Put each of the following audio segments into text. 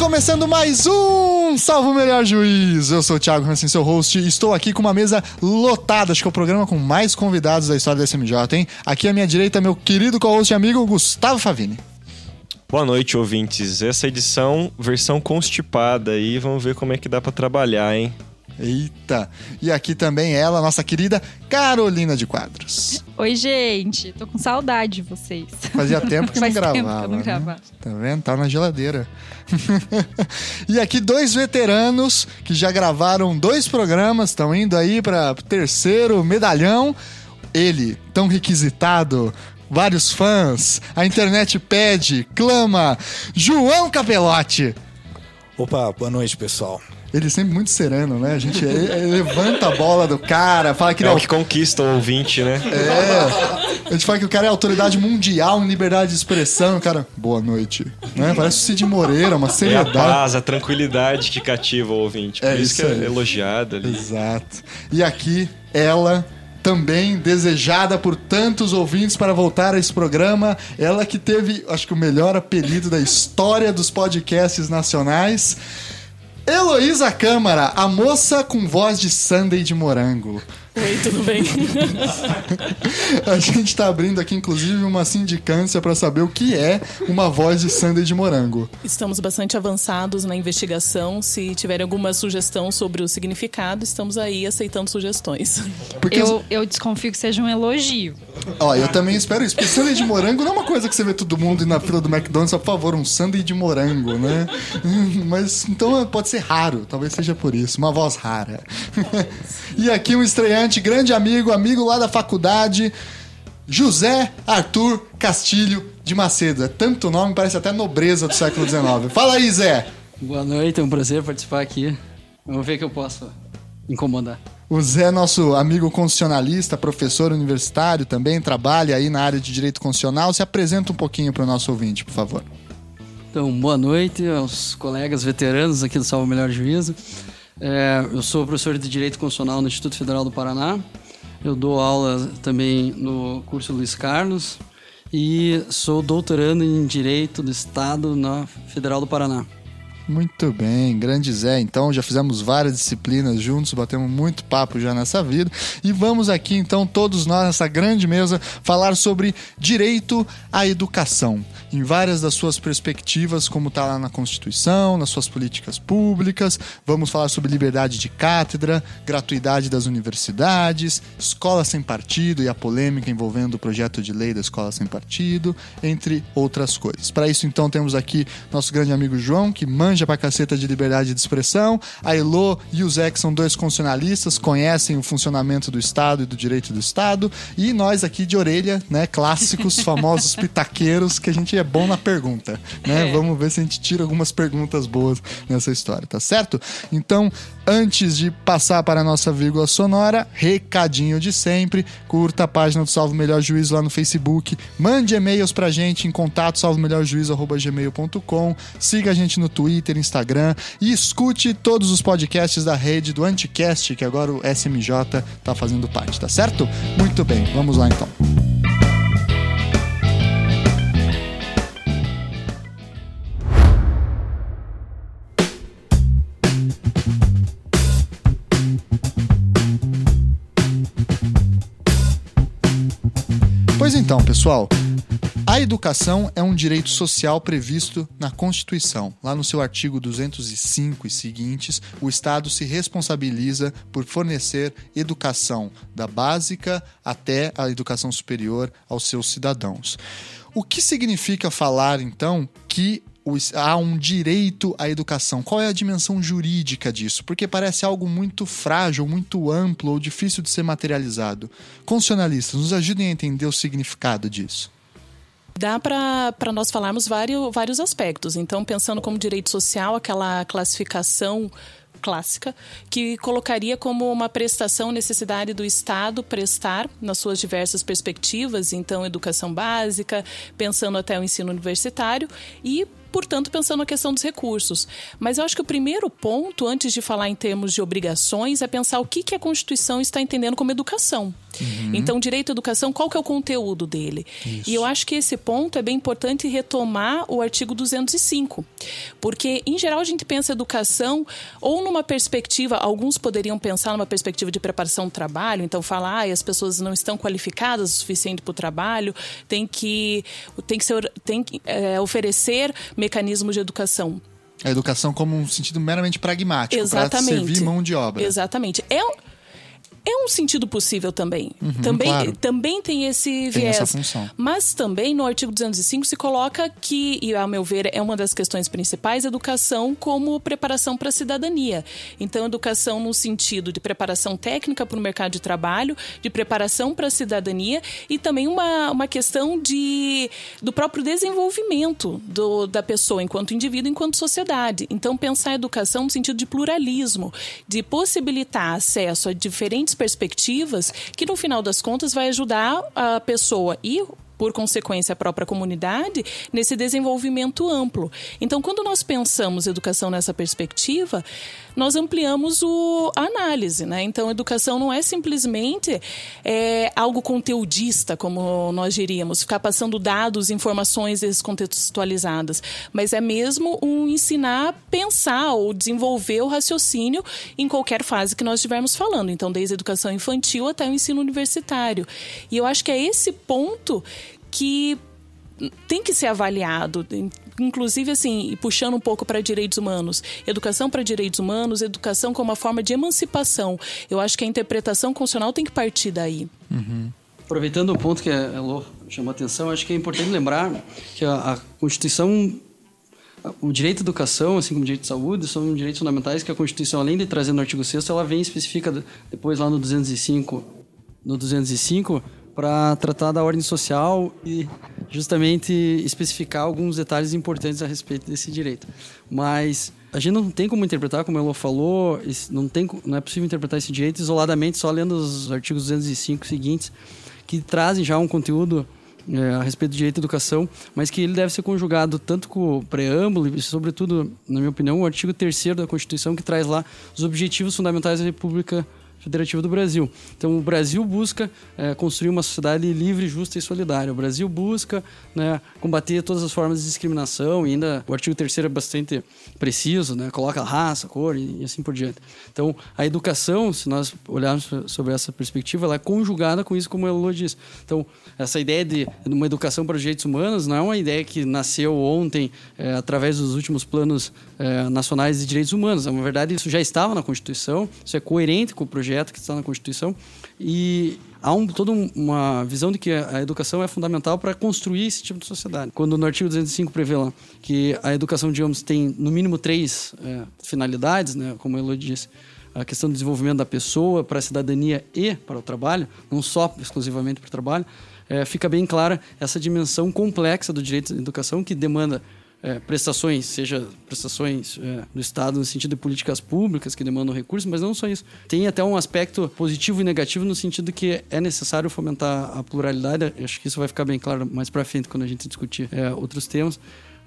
Começando mais um Salve o Melhor Juiz. Eu sou o Thiago Hansen, seu host, estou aqui com uma mesa lotada. Acho que é o programa com mais convidados da história da SMJ, hein? Aqui à minha direita, meu querido co-host e amigo Gustavo Favini. Boa noite, ouvintes. Essa edição, versão constipada aí, vamos ver como é que dá para trabalhar, hein? Eita! E aqui também ela, nossa querida Carolina de Quadros. Oi, gente. Tô com saudade de vocês. Fazia tempo que Faz não tempo gravava. que eu não né? gravava. Tá vendo? Tá na geladeira. e aqui dois veteranos que já gravaram dois programas, estão indo aí para terceiro medalhão. Ele, tão requisitado, vários fãs, a internet pede, clama, João Capelotti. Opa, boa noite, pessoal. Ele sempre muito sereno, né? A gente levanta a bola do cara, fala que É é o que conquista o ouvinte, né? É. A gente fala que o cara é autoridade mundial em liberdade de expressão. O cara, boa noite. Né? Parece o Cid Moreira, uma É a seriedade. paz, a tranquilidade que cativa o ouvinte. Por É isso, isso que é elogiado ali. Exato. E aqui, ela, também desejada por tantos ouvintes para voltar a esse programa. Ela que teve, acho que o melhor apelido da história dos podcasts nacionais. Heloísa Câmara, a moça com voz de Sunday de morango. Oi, tudo bem? A gente tá abrindo aqui, inclusive, uma sindicância para saber o que é uma voz de Sunday de morango. Estamos bastante avançados na investigação. Se tiverem alguma sugestão sobre o significado, estamos aí aceitando sugestões. Porque, Eu, eu desconfio que seja um elogio. ó, eu também espero isso, porque Sunday de morango não é uma coisa que você vê todo mundo ir na fila do McDonald's, por favor, um Sunday de morango, né? Mas então pode ser raro, talvez seja por isso, uma voz rara. e aqui um estreante, grande amigo, amigo lá da faculdade, José Arthur Castilho de Macedo. É tanto nome, parece até nobreza do século XIX. Fala aí, Zé! Boa noite, é um prazer participar aqui. Vamos ver que eu posso incomodar. O Zé, é nosso amigo constitucionalista, professor universitário, também trabalha aí na área de direito constitucional. Se apresenta um pouquinho para o nosso ouvinte, por favor. Então, boa noite aos colegas veteranos aqui do Salvo Melhor Juízo. É, eu sou professor de Direito Constitucional no Instituto Federal do Paraná. Eu dou aula também no curso Luiz Carlos e sou doutorando em Direito do Estado na Federal do Paraná. Muito bem, grande Zé. Então, já fizemos várias disciplinas juntos, batemos muito papo já nessa vida. E vamos aqui, então, todos nós, nessa grande mesa, falar sobre direito à educação. Em várias das suas perspectivas, como está lá na Constituição, nas suas políticas públicas. Vamos falar sobre liberdade de cátedra, gratuidade das universidades, escola sem partido e a polêmica envolvendo o projeto de lei da escola sem partido, entre outras coisas. Para isso, então, temos aqui nosso grande amigo João, que manja pra caceta de liberdade de expressão. A Elo e o Zé, que são dois constitucionalistas, conhecem o funcionamento do Estado e do direito do Estado. E nós aqui de orelha, né, clássicos, famosos pitaqueiros, que a gente é bom na pergunta, né? Vamos ver se a gente tira algumas perguntas boas nessa história, tá certo? Então, antes de passar para a nossa vírgula sonora, recadinho de sempre, curta a página do Salvo Melhor Juízo lá no Facebook, mande e-mails pra gente em contato salvomelhorjuízo@gmail.com, siga a gente no Twitter, Instagram e escute todos os podcasts da rede do Anticast, que agora o SMJ tá fazendo parte, tá certo? Muito bem, vamos lá então. Pois então, pessoal, a educação é um direito social previsto na Constituição. Lá no seu artigo 205 e seguintes, o Estado se responsabiliza por fornecer educação da básica até a educação superior aos seus cidadãos. O que significa falar, então, que há um direito à educação? Qual é a dimensão jurídica disso? Porque parece algo muito frágil, muito amplo ou difícil de ser materializado. Constitucionalistas, nos ajudem a entender o significado disso. Dá para nós falarmos vários, vários aspectos. Então, pensando como direito social, aquela classificação clássica, que colocaria como uma prestação necessidade do Estado prestar nas suas diversas perspectivas, então educação básica, pensando até o ensino universitário e portanto, pensando na questão dos recursos. Mas eu acho que o primeiro ponto, antes de falar em termos de obrigações, é pensar o que, que a Constituição está entendendo como educação. Então, direito à educação, qual que é o conteúdo dele? E eu acho que esse ponto é bem importante retomar o artigo 205. Porque, em geral, a gente pensa educação ou numa perspectiva, alguns poderiam pensar numa perspectiva de preparação do trabalho, então falar, ah, as pessoas não estão qualificadas o suficiente para o trabalho, tem que, tem que, ser, tem que é, oferecer mecanismos de educação. A educação como um sentido meramente pragmático, para servir mão de obra. Exatamente. É, é um sentido possível também. também, Uhum, claro. também tem esse Tem viés. essa função. Mas também no artigo 205 se coloca que, e ao meu ver é uma das questões principais, educação como preparação para a cidadania. Então, educação no sentido de preparação técnica para o mercado de trabalho, de preparação para a cidadania e também uma, uma questão de, do próprio desenvolvimento do, da pessoa enquanto indivíduo, enquanto sociedade. Então, pensar a educação no sentido de pluralismo, de possibilitar acesso a diferentes perspectivas, que no final das contas vai ajudar a pessoa e por consequência, a própria comunidade, nesse desenvolvimento amplo. Então, quando nós pensamos educação nessa perspectiva, nós ampliamos o, a análise. Né? Então, educação não é simplesmente é, algo conteudista, como nós diríamos, ficar passando dados, informações descontextualizadas, mas é mesmo um ensinar a pensar ou desenvolver o raciocínio em qualquer fase que nós estivermos falando. Então, desde a educação infantil até o ensino universitário. E eu acho que é esse ponto que tem que ser avaliado, inclusive assim, puxando um pouco para direitos humanos, educação para direitos humanos, educação como uma forma de emancipação. Eu acho que a interpretação constitucional tem que partir daí. Aproveitando o ponto que a Elô chamou a atenção, acho que é importante lembrar que a, a Constituição, o direito à educação, assim como o direito de saúde, são direitos fundamentais que a Constituição, além de trazer no artigo 6 ela vem e especifica depois lá no 205, no 205 para tratar da ordem social e justamente especificar alguns detalhes importantes a respeito desse direito. Mas a gente não tem como interpretar, como a Elô falou, não, tem, não é possível interpretar esse direito isoladamente só lendo os artigos 205 seguintes, que trazem já um conteúdo é, a respeito do direito à educação, mas que ele deve ser conjugado tanto com o preâmbulo e, sobretudo, na minha opinião, o artigo 3 da Constituição, que traz lá os objetivos fundamentais da República Federativa do Brasil. Então, o Brasil busca é, construir uma sociedade livre, justa e solidária. O Brasil busca né, combater todas as formas de discriminação e ainda o artigo 3 é bastante preciso, né, coloca raça, cor e, e assim por diante. Então, a educação, se nós olharmos sobre essa perspectiva, ela é conjugada com isso, como a Elô disse. Então, essa ideia de uma educação para os direitos humanos não é uma ideia que nasceu ontem é, através dos últimos planos é, nacionais de direitos humanos. Na verdade, isso já estava na Constituição, isso é coerente com o projeto que está na Constituição e há um, toda um- uma visão de que a educação é fundamental para construir esse tipo de sociedade. Quando no artigo 205 prevê lá que a educação, digamos, tem no mínimo três é, finalidades, né, como a Elo disse, a questão do desenvolvimento da pessoa para a cidadania e para o trabalho, não só exclusivamente para o trabalho, é, fica bem clara essa dimensão complexa do direito à educação que demanda é, prestações, seja prestações é, do Estado no sentido de políticas públicas que demandam recursos, mas não só isso. Tem até um aspecto positivo e negativo no sentido que é necessário fomentar a pluralidade. Acho que isso vai ficar bem claro mais para frente quando a gente discutir é, outros temas.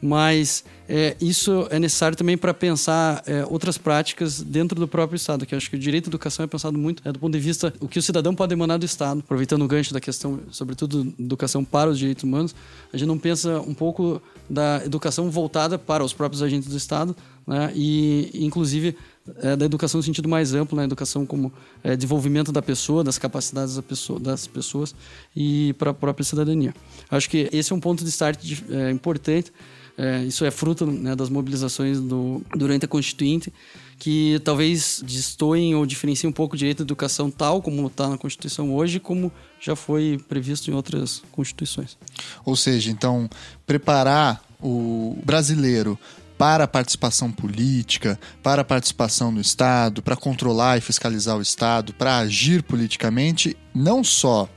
Mas é, isso é necessário também para pensar é, outras práticas dentro do próprio Estado, que eu acho que o direito à educação é pensado muito é, do ponto de vista o que o cidadão pode demandar do Estado, aproveitando o gancho da questão, sobretudo, educação para os direitos humanos, a gente não pensa um pouco da educação voltada para os próprios agentes do Estado, né, e inclusive é, da educação no sentido mais amplo, né, educação como é, desenvolvimento da pessoa, das capacidades da pessoa, das pessoas e para a própria cidadania. Acho que esse é um ponto de start de- é, importante. É, isso é fruto né, das mobilizações do, durante a Constituinte, que talvez destoem ou diferenciem um pouco o direito à educação tal como está na Constituição hoje, como já foi previsto em outras constituições. Ou seja, então, preparar o brasileiro para a participação política, para a participação no Estado, para controlar e fiscalizar o Estado, para agir politicamente, não só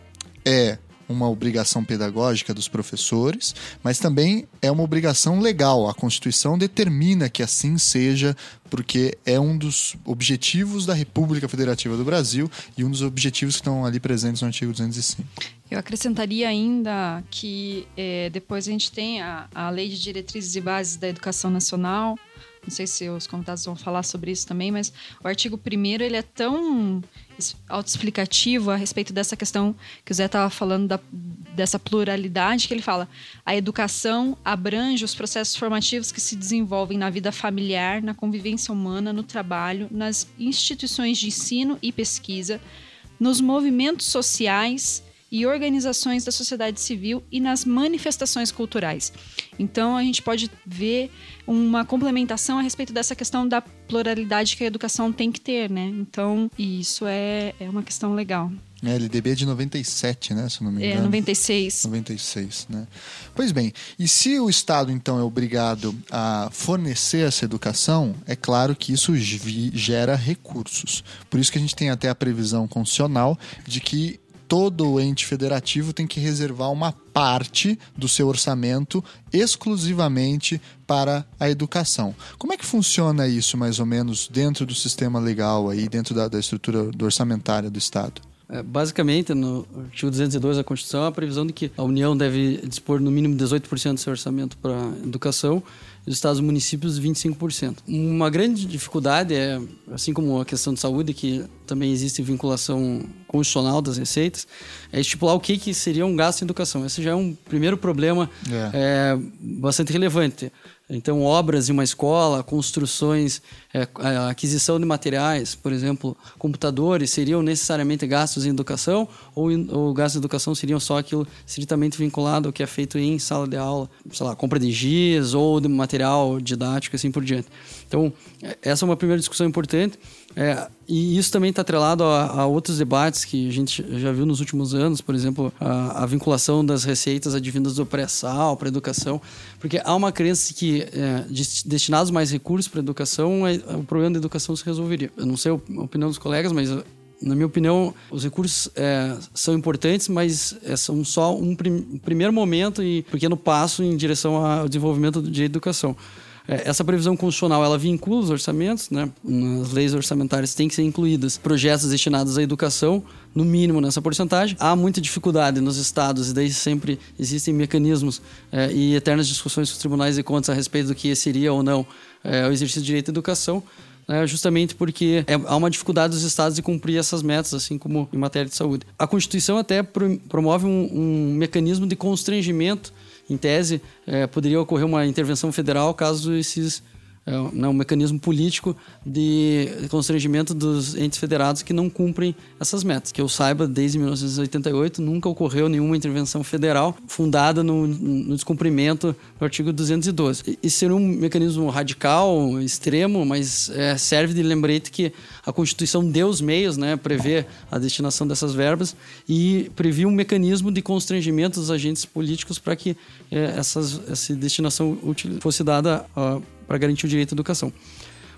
é uma obrigação pedagógica dos professores, mas também é uma obrigação legal. A Constituição determina que assim seja, porque é um dos objetivos da República Federativa do Brasil e um dos objetivos que estão ali presentes no artigo 205. Eu acrescentaria ainda que eh, depois a gente tem a, a Lei de Diretrizes e Bases da Educação Nacional, não sei se os convidados vão falar sobre isso também, mas o artigo primeiro ele é tão autoexplicativo a respeito dessa questão que o Zé estava falando da, dessa pluralidade que ele fala a educação abrange os processos formativos que se desenvolvem na vida familiar, na convivência humana, no trabalho, nas instituições de ensino e pesquisa, nos movimentos sociais e organizações da sociedade civil e nas manifestações culturais. Então a gente pode ver uma complementação a respeito dessa questão da pluralidade que a educação tem que ter, né? Então isso é, é uma questão legal. É, LDB é de 97, né? Se não me é, engano. É, 96. 96, né? Pois bem, e se o Estado, então, é obrigado a fornecer essa educação, é claro que isso gera recursos. Por isso que a gente tem até a previsão constitucional de que todo ente federativo tem que reservar uma parte do seu orçamento exclusivamente para a educação. Como é que funciona isso, mais ou menos, dentro do sistema legal, aí, dentro da, da estrutura do orçamentária do Estado? É, basicamente, no artigo 202 da Constituição, a previsão de que a União deve dispor no mínimo 18% do seu orçamento para educação e os estados e municípios 25%. Uma grande dificuldade é, assim como a questão de saúde, que também existe vinculação constitucional das receitas, é estipular o que, que seria um gasto em educação. Esse já é um primeiro problema é. É, bastante relevante. Então, obras de uma escola, construções, é, aquisição de materiais, por exemplo, computadores, seriam necessariamente gastos em educação ou, ou gastos em educação seriam só aquilo estritamente vinculado ao que é feito em sala de aula, sei lá, compra de giz ou de material didático assim por diante. Então, é, essa é uma primeira discussão importante. É, e isso também está atrelado a, a, outros debates que a gente já viu nos últimos anos, por exemplo, a, a vinculação das receitas advindas do pré-sal para a educação, porque há uma crença que é, destinados mais recursos para a educação, o problema da educação se resolveria. Eu não sei a opinião dos colegas, mas na minha opinião, os recursos é, são importantes, mas é, são só um, prim primeiro momento e pequeno passo em direção ao desenvolvimento de educação. É, essa previsão constitucional ela vincula os orçamentos, né? Nas leis orçamentárias tem que ser incluídas projetos destinados à educação, no mínimo nessa porcentagem. Há muita dificuldade nos estados e daí sempre existem mecanismos e eternas discussões com os tribunais de contas a respeito do que seria ou não é, o exercício de direito à educação. Né, justamente porque é, há uma dificuldade dos estados de cumprir essas metas, assim como em matéria de saúde. A Constituição até promove um, um mecanismo de constrangimento em tese, é, poderia ocorrer uma intervenção federal caso esses é, né, um mecanismo político de constrangimento dos entes federados que não cumprem essas metas. Que eu saiba, desde 1988 nunca ocorreu nenhuma intervenção federal fundada no, no descumprimento do artigo 212. Isso seria um mecanismo radical, extremo, mas é, serve de lembrete que a Constituição deu os meios, né, prevê a destinação dessas verbas e previa um mecanismo de constrangimento dos agentes políticos para que é, essas, essa destinação fosse dada uh, para garantir o direito à educação.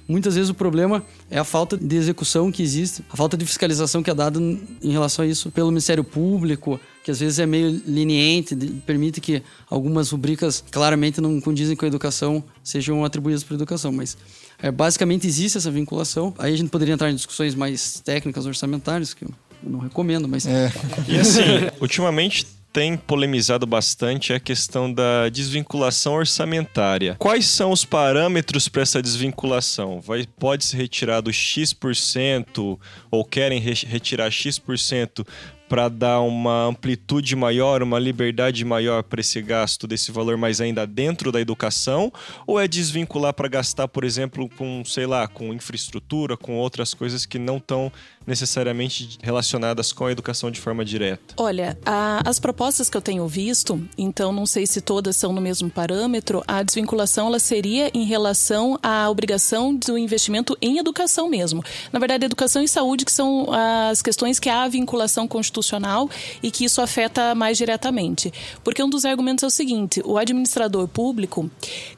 Muitas vezes o problema é a falta de execução que existe, a falta de fiscalização que é dada em relação a isso pelo Ministério Público, que às vezes é meio leniente, permite que algumas rubricas claramente não condizem com a educação sejam atribuídas para a educação, mas é, basicamente existe essa vinculação. Aí a gente poderia entrar em discussões mais técnicas, orçamentárias, que eu não recomendo, mas... É. E assim, ultimamente tem polemizado bastante é a questão da desvinculação orçamentária. Quais são os parâmetros para essa desvinculação? Vai, pode ser retirado X% ou querem re retirar X% para dar uma amplitude maior, uma liberdade maior para esse gasto desse valor, mas ainda dentro da educação? Ou é desvincular para gastar, por exemplo, com, sei lá, com infraestrutura, com outras coisas que não estão necessariamente relacionadas com a educação de forma direta? Olha, a, as propostas que eu tenho visto, então não sei se todas são no mesmo parâmetro, a desvinculação ela seria em relação à obrigação do investimento em educação mesmo. Na verdade, educação e saúde que são as questões que há vinculação constitucional e que isso afeta mais diretamente. Porque um dos argumentos é o seguinte, o administrador público,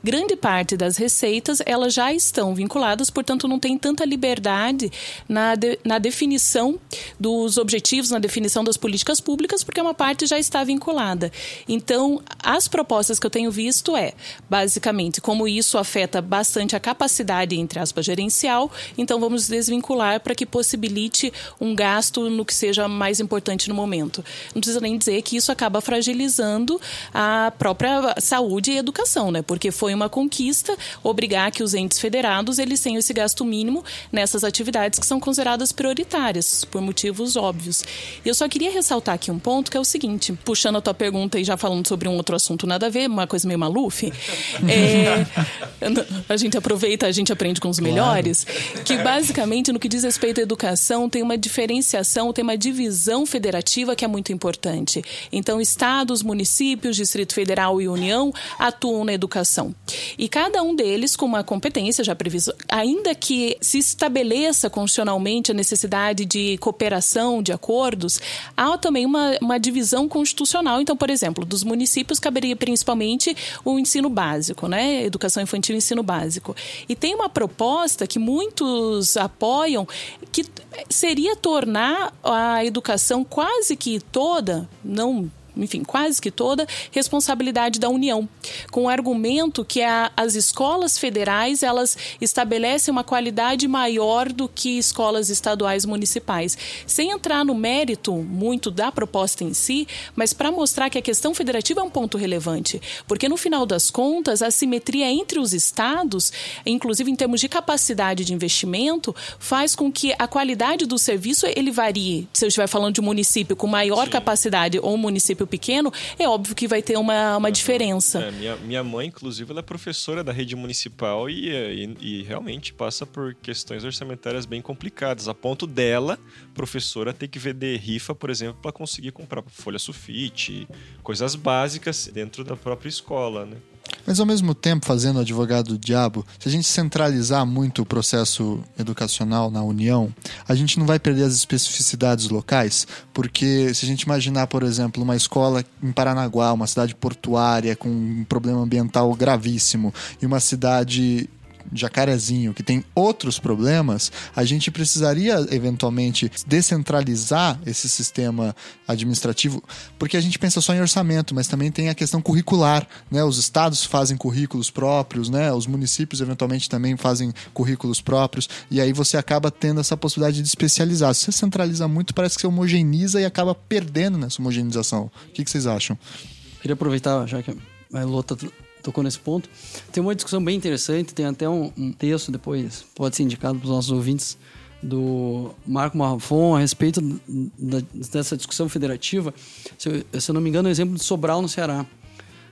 grande parte das receitas, elas já estão vinculadas, portanto não tem tanta liberdade na, de, na definição definição dos objetivos, na definição das políticas públicas, porque uma parte já está vinculada. Então, as propostas que eu tenho visto é, basicamente, como isso afeta bastante a capacidade, entre aspas, gerencial, então vamos desvincular para que possibilite um gasto no que seja mais importante no momento. Não precisa nem dizer que isso acaba fragilizando a própria saúde e educação, né? Porque foi uma conquista obrigar que os entes federados eles tenham esse gasto mínimo nessas atividades que são consideradas prioritárias, por motivos óbvios. E eu só queria ressaltar aqui um ponto que é o seguinte, puxando a tua pergunta e já falando sobre um outro assunto nada a ver, uma coisa meio maluf, é, a gente aproveita, a gente aprende com os melhores, que basicamente no que diz respeito à educação tem uma diferenciação, tem uma divisão federativa que é muito importante. Então, estados, municípios, Distrito Federal e União atuam na educação. E cada um deles com uma competência já prevista, ainda que se estabeleça constitucionalmente a necessidade de cooperação, de acordos, há também uma, uma divisão constitucional. Então, por exemplo, dos municípios caberia principalmente o ensino básico, né? Educação infantil e ensino básico. E tem uma proposta que muitos apoiam que seria tornar a educação quase que toda, não enfim, quase que toda, responsabilidade da União, com o argumento que a, as escolas federais elas estabelecem uma qualidade maior do que escolas estaduais municipais, sem entrar no mérito muito da proposta em si, mas para mostrar que a questão federativa é um ponto relevante, porque no final das contas a simetria entre os estados, inclusive em termos de capacidade de investimento, faz com que a qualidade do serviço ele varie. Se eu estiver falando de um município com maior Sim. capacidade ou um município pequeno, é óbvio que vai ter uma, uma diferença. É, minha, minha mãe, inclusive, ela é professora da rede municipal e, e, e realmente passa por questões orçamentárias bem complicadas, a ponto dela, professora, ter que vender rifa, por exemplo, para conseguir comprar folha sulfite, coisas básicas dentro da própria escola, né? Mas ao mesmo tempo, fazendo advogado do diabo, se a gente centralizar muito o processo educacional na União, a gente não vai perder as especificidades locais, porque se a gente imaginar, por exemplo, uma escola em Paranaguá, uma cidade portuária com um problema ambiental gravíssimo, e uma cidade Jacarezinho, que tem outros problemas, a gente precisaria eventualmente descentralizar esse sistema administrativo, porque a gente pensa só em orçamento, mas também tem a questão curricular, né? Os estados fazem currículos próprios, né? Os municípios eventualmente também fazem currículos próprios, e aí você acaba tendo essa possibilidade de especializar. Se você centraliza muito, parece que você homogeneiza e acaba perdendo nessa homogeneização. O que, que vocês acham? Queria aproveitar, já que a Elô tocou nesse ponto. Tem uma discussão bem interessante, tem até um, um texto depois, pode ser indicado para os nossos ouvintes, do Marco Marrafon a respeito da, dessa discussão federativa. Se eu, se eu não me engano, é um exemplo de Sobral no Ceará.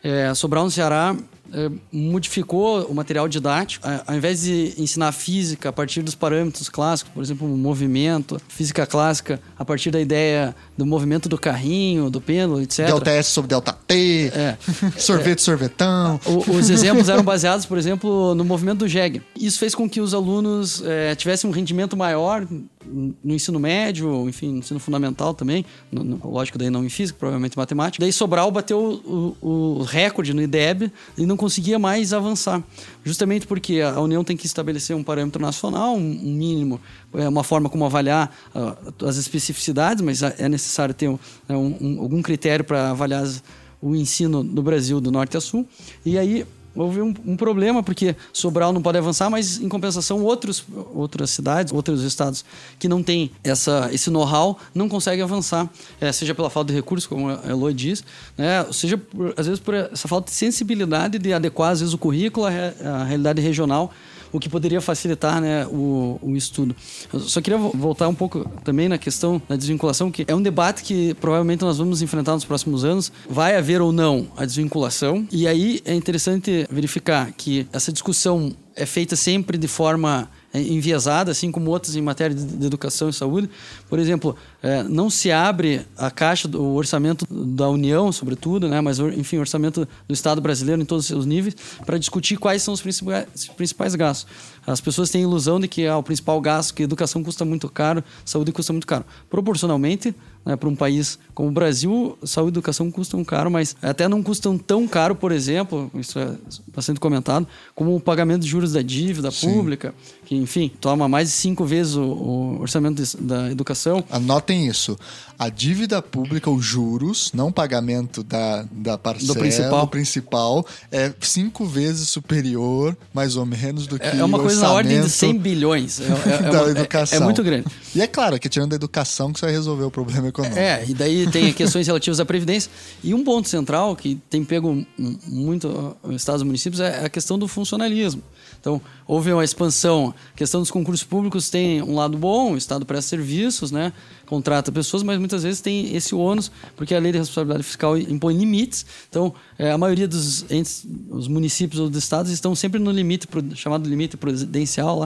É, Sobral no Ceará é, modificou o material didático. Ao invés de ensinar física a partir dos parâmetros clássicos, por exemplo, movimento, física clássica, a partir da ideia do movimento do carrinho, do pêndulo, etc. Delta S sobre delta T, é. sorvete, sorvetão. O, os exemplos eram baseados, por exemplo, no movimento do jegue. Isso fez com que os alunos é, tivessem um rendimento maior no ensino médio, enfim, no ensino fundamental também, no, no, lógico daí não em física, provavelmente em matemática. Daí Sobral bateu o, o, o recorde no IDEB e não conseguia mais avançar. Justamente porque a União tem que estabelecer um parâmetro nacional, um, um mínimo, é uma forma como avaliar uh, as especificidades, mas é necessário ter um, né, um, algum critério para avaliar as, o ensino no Brasil do norte a sul. E aí houve um, um, problema, porque Sobral não pode avançar, mas em compensação outros, outras cidades, outros estados que não têm essa, esse know-how não conseguem avançar, é, seja pela falta de recursos, como a Eloy diz, né, seja por, às vezes por essa falta de sensibilidade de adequar às vezes o currículo à, à realidade regional o que poderia facilitar né, o, o estudo. Eu só queria voltar um pouco também na questão da desvinculação, que é um debate que provavelmente nós vamos enfrentar nos próximos anos. Vai haver ou não a desvinculação? E aí é interessante verificar que essa discussão é feita sempre de forma enviesada, assim como outras em matéria de, educação e saúde. Por exemplo, é, não se abre a caixa do orçamento da União, sobretudo, né, mas enfim, o orçamento do Estado brasileiro em todos os seus níveis, para discutir quais são os principais, principais gastos. As pessoas têm a ilusão de que ah, o principal gasto, que educação custa muito caro, saúde custa muito caro. Proporcionalmente, né, para um país como o Brasil, saúde e educação custam caro, mas até não custam tão caro, por exemplo, isso é bastante comentado, como o pagamento de juros da dívida Sim. pública, que, enfim, toma mais de cinco vezes o, o orçamento de, da educação. Anotem isso. A dívida pública, os juros, não pagamento da, da parcela do principal. do principal, é cinco vezes superior, mais ou menos, do é, que É uma coisa na ordem de 100 bilhões. É, é, é da uma, educação. É, é, muito grande. E é claro que tirando a educação que você vai resolver o problema econômico. É, e daí tem questões relativas à Previdência. E um ponto central que tem pego muito os estados e municípios é a questão do funcionalismo. Então, houve uma expansão. A questão dos concursos públicos tem um lado bom, o Estado presta serviços, né? contrata pessoas, mas muitas vezes tem esse ônus, porque a lei de responsabilidade fiscal impõe limites. Então, é, a maioria dos entes, os municípios ou dos estados estão sempre no limite, chamado limite prudencial,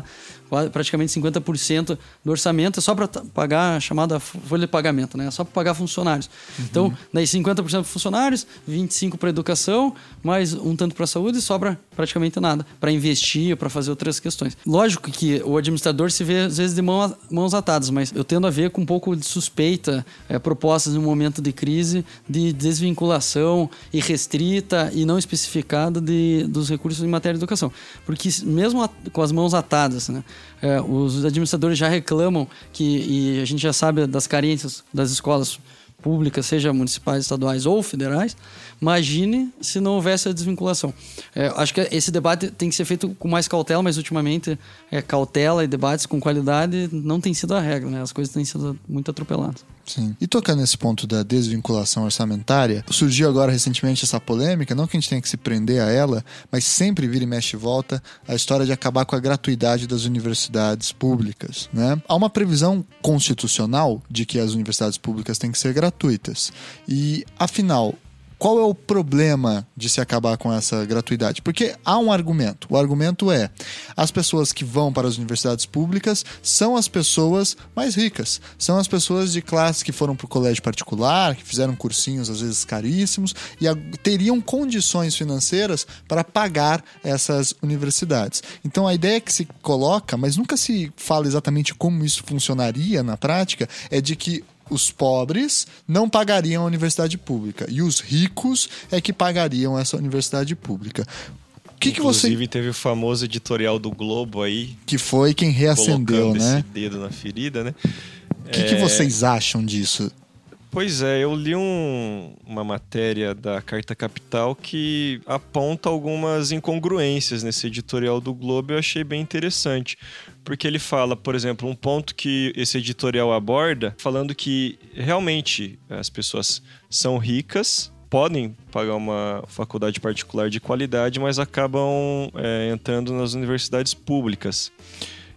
lá, praticamente 50% do orçamento é só para pagar a chamada folha de pagamento, né? É só para pagar funcionários. Uhum. Então, daí 50% para funcionários, 25% para educação, mais um tanto para saúde e sobra praticamente nada para investir, para fazer outras questões. Lógico que o administrador se vê às vezes de mãos atadas, mas eu tendo a ver com um pouco de suspeita é, propostas no momento de crise de desvinculação irrestrita e não especificada de, dos recursos em matéria de educação. Porque mesmo com as mãos atadas, né, é, os administradores já reclamam que, e a gente já sabe das carências das escolas públicas, seja municipais, estaduais ou federais, imagine se não houvesse a desvinculação. É, acho que esse debate tem que ser feito com mais cautela, mas ultimamente é, cautela e debates com qualidade não tem sido a regra, né? as coisas têm sido muito atropeladas. Sim. E tocando nesse ponto da desvinculação orçamentária, surgiu agora recentemente essa polêmica, não que a gente tenha que se prender a ela, mas sempre vira e mexe e volta a história de acabar com a gratuidade das universidades públicas. Né? Há uma previsão constitucional de que as universidades públicas têm que ser gratuitas. E, afinal, qual é o problema de se acabar com essa gratuidade? Porque há um argumento. O argumento é: as pessoas que vão para as universidades públicas são as pessoas mais ricas, são as pessoas de classe que foram para o colégio particular, que fizeram cursinhos às vezes caríssimos e teriam condições financeiras para pagar essas universidades. Então a ideia que se coloca, mas nunca se fala exatamente como isso funcionaria na prática, é de que os pobres não pagariam a universidade pública e os ricos é que pagariam essa universidade pública. Que Inclusive que você... teve o famoso editorial do Globo aí. Que foi quem reacendeu, né? Esse dedo na ferida, né? O que, é... que vocês acham disso? Pois é, eu li um, uma matéria da Carta Capital que aponta algumas incongruências nesse editorial do Globo e eu achei bem interessante. Porque ele fala, por exemplo, um ponto que esse editorial aborda, falando que realmente as pessoas são ricas, podem pagar uma faculdade particular de qualidade, mas acabam é, entrando nas universidades públicas.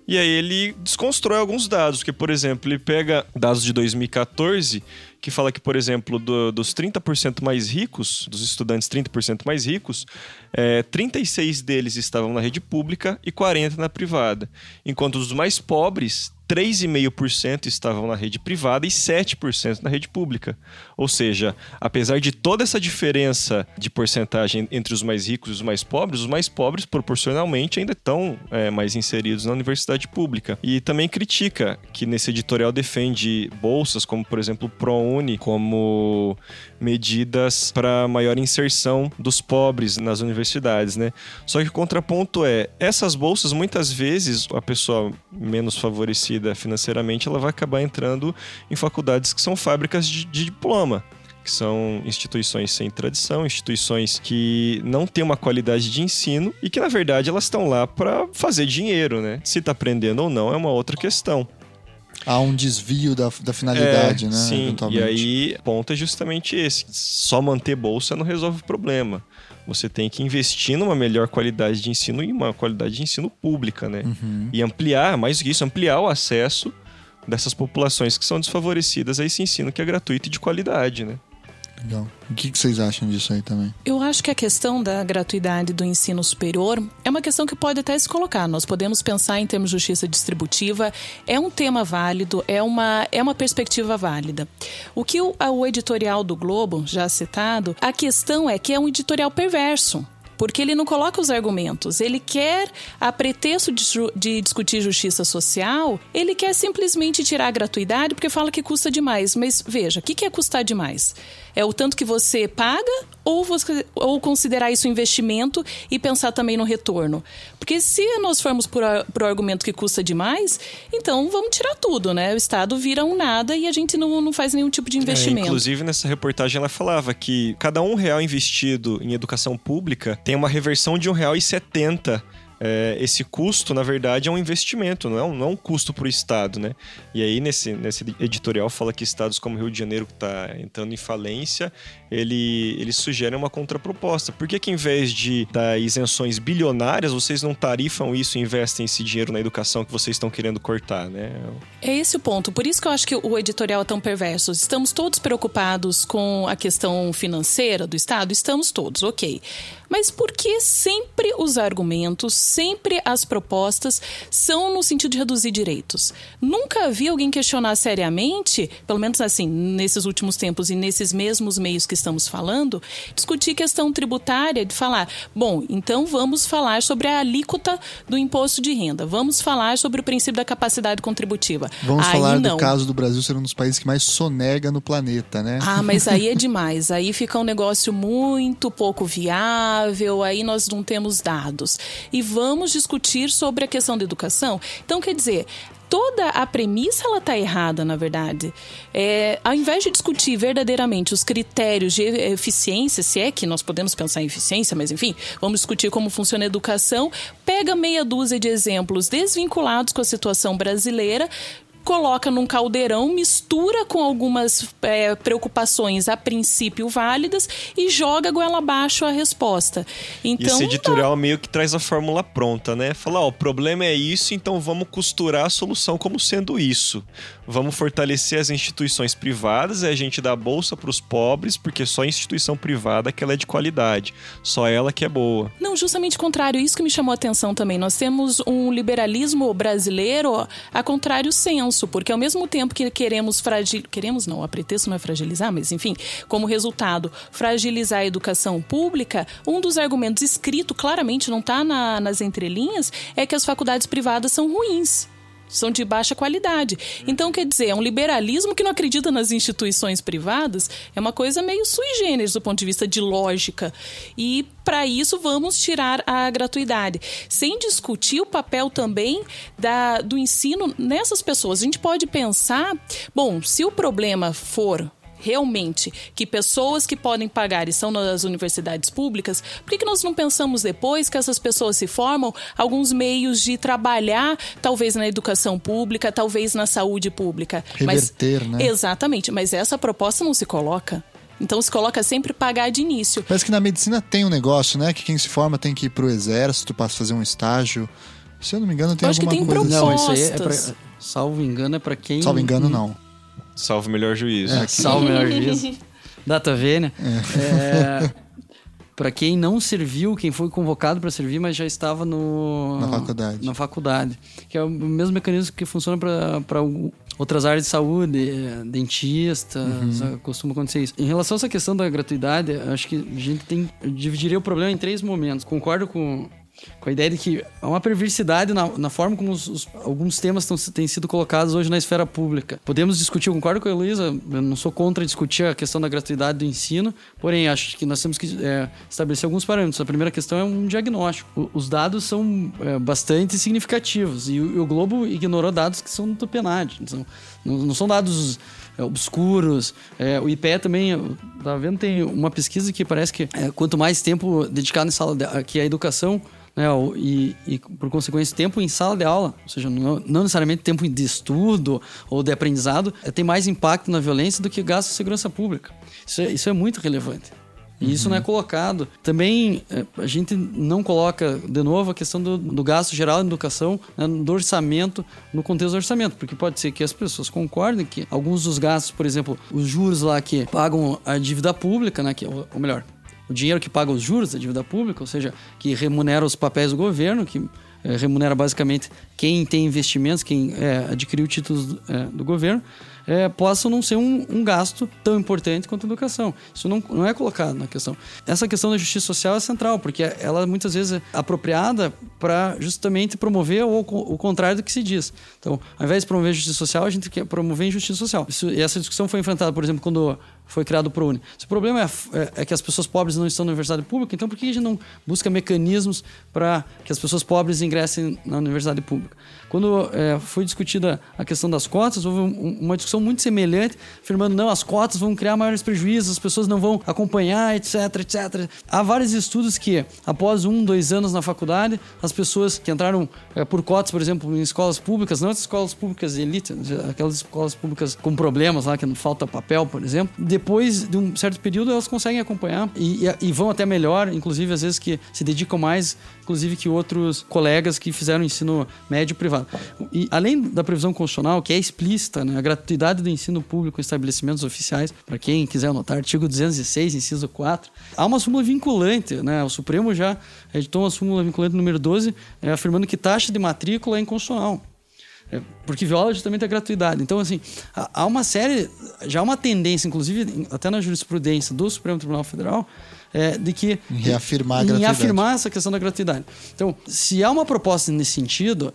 E aí ele desconstrói alguns dados, que, por exemplo, ele pega dados de 2014 que fala que, por exemplo, do, dos 30% mais ricos, dos estudantes 30% mais ricos, é, 36 deles estavam na rede pública e 40 na privada. Enquanto os mais pobres, 3,5% estavam na rede privada e 7% na rede pública. Ou seja, apesar de toda essa diferença de porcentagem entre os mais ricos e os mais pobres, os mais pobres proporcionalmente ainda estão é, mais inseridos na universidade pública. E também critica que nesse editorial defende bolsas como, por exemplo, o Como medidas para maior inserção dos pobres nas universidades, né? Só que o contraponto é, essas bolsas muitas vezes a pessoa menos favorecida financeiramente, ela vai acabar entrando em faculdades que são fábricas de, de diploma que são instituições sem tradição, instituições que não têm uma qualidade de ensino e que, na verdade, elas estão lá para fazer dinheiro, né? Se está aprendendo ou não é uma outra questão. Há um desvio da, da finalidade, é, né? Sim, e aí, ponto é justamente esse. Só manter bolsa não resolve o problema. Você tem que investir numa melhor qualidade de ensino e uma qualidade de ensino pública, né? Uhum. E ampliar, mais do que isso, ampliar o acesso dessas populações que são desfavorecidas a esse ensino que é gratuito e de qualidade, né? Legal. O que vocês acham disso aí também? Eu acho que a questão da gratuidade do ensino superior é uma questão que pode até se colocar. Nós podemos pensar em termos de justiça distributiva, é um tema válido, é uma, é uma perspectiva válida. O que o, o editorial do Globo, já citado, a questão é que é um editorial perverso porque ele não coloca os argumentos. Ele quer, a pretexto de, de, discutir justiça social, ele quer simplesmente tirar a gratuidade porque fala que custa demais. Mas veja, o que, que é custar demais? É o tanto que você paga ou, você, ou considerar isso investimento e pensar também no retorno? Porque se nós formos por, por argumento que custa demais, então vamos tirar tudo, né? O Estado vira um nada e a gente não, não faz nenhum tipo de é, investimento. É, inclusive, nessa reportagem ela falava que cada um real investido em educação pública tem uma reversão de um real e setenta é, esse custo, na verdade, é um investimento, não é um, não é um custo para o Estado, né? E aí, nesse, nesse editorial, fala que estados como Rio de Janeiro, que está entrando em falência, ele, ele sugere uma contraproposta. Por que, que em vez de dar isenções bilionárias, vocês não tarifam isso e investem esse dinheiro na educação que vocês estão querendo cortar, né? É esse o ponto. Por isso que eu acho que o editorial é tão perverso. Estamos todos preocupados com a questão financeira do Estado? Estamos todos, ok. Mas por que sempre os argumentos, sempre as propostas são no sentido de reduzir direitos? Nunca vi alguém questionar seriamente, pelo menos assim, nesses últimos tempos e nesses mesmos meios que estamos falando, discutir questão tributária, de falar, bom, então vamos falar sobre a alíquota do imposto de renda, vamos falar sobre o princípio da capacidade contributiva. Vamos aí falar não. do caso do Brasil ser um dos países que mais sonega no planeta, né? Ah, mas aí é demais. Aí fica um negócio muito pouco viável aí nós não temos dados. E vamos discutir sobre a questão da educação. Então, quer dizer, toda a premissa ela está errada, na verdade. É, ao invés de discutir verdadeiramente os critérios de eficiência, se é que nós podemos pensar em eficiência, mas enfim, vamos discutir como funciona a educação, pega meia dúzia de exemplos desvinculados com a situação brasileira, coloca num caldeirão, mistura com algumas é, preocupações a princípio válidas e joga goela abaixo a resposta. Então, Esse editorial meio que traz a fórmula pronta, né? Fala, ó, o problema é isso, então vamos costurar a solução como sendo isso. Vamos fortalecer as instituições privadas, e a gente dá bolsa para os pobres, porque só instituição privada que ela é de qualidade, só ela que é boa. Não, justamente contrário, isso que me chamou a atenção também. Nós temos um liberalismo brasileiro a contrário senso porque ao mesmo tempo que queremos fragilizar, queremos não, a pretexto não é fragilizar, mas enfim, como resultado, fragilizar a educação pública, um dos argumentos escrito claramente, não está na, nas entrelinhas, é que as faculdades privadas são ruins são de baixa qualidade. Então, quer dizer, é um liberalismo que não acredita nas instituições privadas, é uma coisa meio sui generis do ponto de vista de lógica. E para isso vamos tirar a gratuidade, sem discutir o papel também da, do ensino nessas pessoas. A gente pode pensar, bom, se o problema for realmente que pessoas que podem pagar e são nas universidades públicas, por que, que nós não pensamos depois que essas pessoas se formam alguns meios de trabalhar, talvez na educação pública, talvez na saúde pública? Reverter, mas, né? Exatamente, mas essa proposta não se coloca. Então se coloca sempre pagar de início. Parece que na medicina tem um negócio, né? Que quem se forma tem que ir pro exército para fazer um estágio. Se eu não me engano, tem eu acho alguma que tem coisa. Propostas. Não, isso aí é pra, salvo engano, é para quem. Salvo engano, não. Salvo melhor juízo. É, salvo melhor juízo. Data vênia. É. é para quem não serviu, quem foi convocado para servir, mas já estava no, na faculdade. Na faculdade. Que é o mesmo mecanismo que funciona para outras áreas de saúde, dentistas, uhum. costuma acontecer isso. Em relação a essa questão da gratuidade, acho que a gente tem. Eu dividiria o problema em três momentos. Concordo com com a ideia de que há uma perversidade na, na forma como os, os, alguns temas tão, têm sido colocados hoje na esfera pública. Podemos discutir, eu concordo com a Heloísa, eu não sou contra discutir a questão da gratuidade do ensino, porém acho que nós temos que é, estabelecer alguns parâmetros. A primeira questão é um diagnóstico. O, os dados são é, bastante significativos e o, o, Globo ignorou dados que são do. Então, não, não são dados é, obscuros. É, o IPE também, tá vendo, tem uma pesquisa que parece que é, quanto mais tempo dedicado em sala de, aqui à educação, né, e, e, por consequência, tempo em sala de aula, ou seja, não, não, necessariamente tempo de estudo ou de aprendizado, é, tem mais impacto na violência do que gasto de segurança pública. Isso é, isso é muito relevante. E isso não é colocado. Também é, a gente não coloca, de novo, a questão do, do gasto geral em educação, né, do orçamento, no contexto do orçamento, porque pode ser que as pessoas concordem que alguns dos gastos, por exemplo, os juros lá que pagam a dívida pública, né, que, ou melhor, o dinheiro que paga os juros da dívida pública, ou seja, que remunera os papéis do governo, que é, remunera basicamente quem tem investimentos, quem é, adquiriu títulos é, do governo, é, possam não ser um, um, gasto tão importante quanto a educação. Isso não, não é colocado na questão. Essa questão da justiça social é central, porque ela muitas vezes é apropriada para justamente promover o, o contrário do que se diz. Então, ao invés de promover justiça social, a gente quer promover injustiça social. Isso, e essa discussão foi enfrentada, por exemplo, quando foi criado o ProUni. Se o problema é, é, é, que as pessoas pobres não estão na universidade pública, então por que a gente não busca mecanismos para que as pessoas pobres ingressem na universidade pública? Quando é, foi discutida a questão das cotas, houve um, uma discussão discussão muito semelhante, afirmando não, as cotas vão criar maiores prejuízos, as pessoas não vão acompanhar, etc, etc. Há vários estudos que, após um, dois anos na faculdade, as pessoas que entraram é, por cotas, por exemplo, em escolas públicas, não as escolas públicas de elite, aquelas escolas públicas com problemas lá, que não falta papel, por exemplo, depois de um certo período elas conseguem acompanhar e, e, e vão até melhor, inclusive às vezes que se dedicam mais, inclusive que outros colegas que fizeram ensino médio privado. E além da previsão constitucional, que é explícita, né, a gratuidade do ensino público em estabelecimentos oficiais, para quem quiser anotar, artigo 206, inciso 4, há uma súmula vinculante, né? O Supremo já editou uma súmula vinculante número 12, é, afirmando que taxa de matrícula é inconstitucional. É, porque viola justamente a gratuidade. Então, assim, há uma série, já há uma tendência, inclusive até na jurisprudência do Supremo Tribunal Federal, é, de que. Em reafirmar a em gratuidade. afirmar essa questão da gratuidade. Então, se há uma proposta nesse sentido,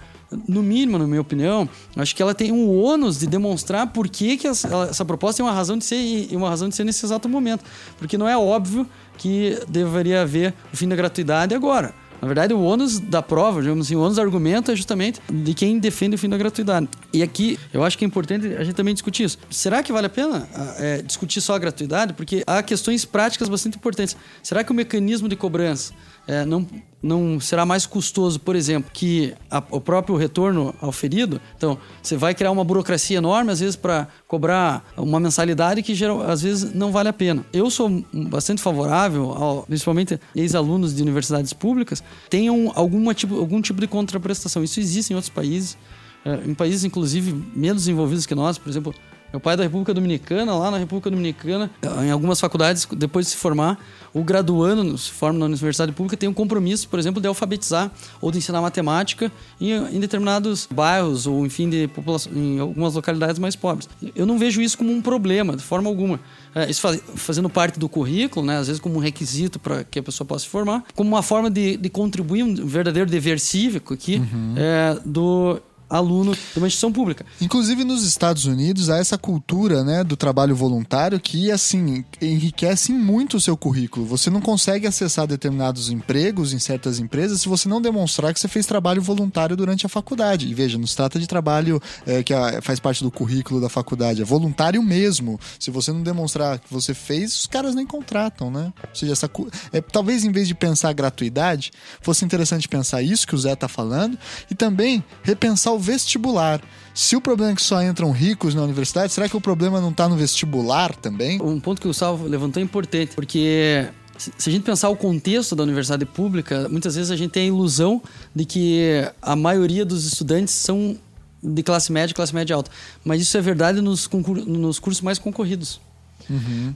no mínimo, na minha opinião, acho que ela tem um ônus de demonstrar por que, que essa, essa proposta tem uma razão de ser e uma razão de ser nesse exato momento. Porque não é óbvio que deveria haver o fim da gratuidade agora. Na verdade, o ônus da prova, digamos assim, o ônus do argumento é justamente de quem defende o fim da gratuidade. E aqui, eu acho que é importante a gente também discutir isso. Será que vale a pena ah, é, discutir só a gratuidade? Porque há questões práticas bastante importantes. Será que o mecanismo de cobrança é, não, não será mais custoso, por exemplo, que a- o próprio retorno ao ferido. Então, você vai criar uma burocracia enorme, às vezes, para cobrar uma mensalidade que geral, às vezes não vale a pena. Eu sou bastante favorável, ao, principalmente ex-alunos de universidades públicas, tenham alguma tipo, algum tipo de contraprestação. Isso existe em outros países, é, em países, inclusive, menos desenvolvidos que nós, por exemplo. Meu pai é da República Dominicana, lá na República Dominicana, em algumas faculdades, depois de se formar, o graduando, se forma na universidade pública, tem um compromisso, por exemplo, de alfabetizar ou de ensinar matemática em, em determinados bairros ou, enfim, de população, em algumas localidades mais pobres. Eu não vejo isso como um problema, de forma alguma. É, isso faz- fazendo parte do currículo, né, às vezes como um requisito para que a pessoa possa se formar, como uma forma de, de contribuir, um verdadeiro dever cívico aqui é, do aluno de uma instituição pública. Inclusive nos Estados Unidos há essa cultura, né, do trabalho voluntário que assim enriquece muito o seu currículo. Você não consegue acessar determinados empregos em certas empresas se você não demonstrar que você fez trabalho voluntário durante a faculdade. E veja, não se trata de trabalho é, que faz parte do currículo da faculdade, é voluntário mesmo. Se você não demonstrar que você fez, os caras nem contratam, né? Ou seja, essa é, talvez em vez de pensar gratuidade, fosse interessante pensar isso que o Zé tá falando e também repensar o vestibular. Se o problema é que só entram ricos na universidade, será que o problema não tá no vestibular também? Um ponto que o Gustavo levantou é importante, porque se a gente pensar o contexto da universidade pública, muitas vezes a gente tem a ilusão de que a maioria dos estudantes são de classe média, classe média alta. Mas isso é verdade nos, nos cursos mais concorridos.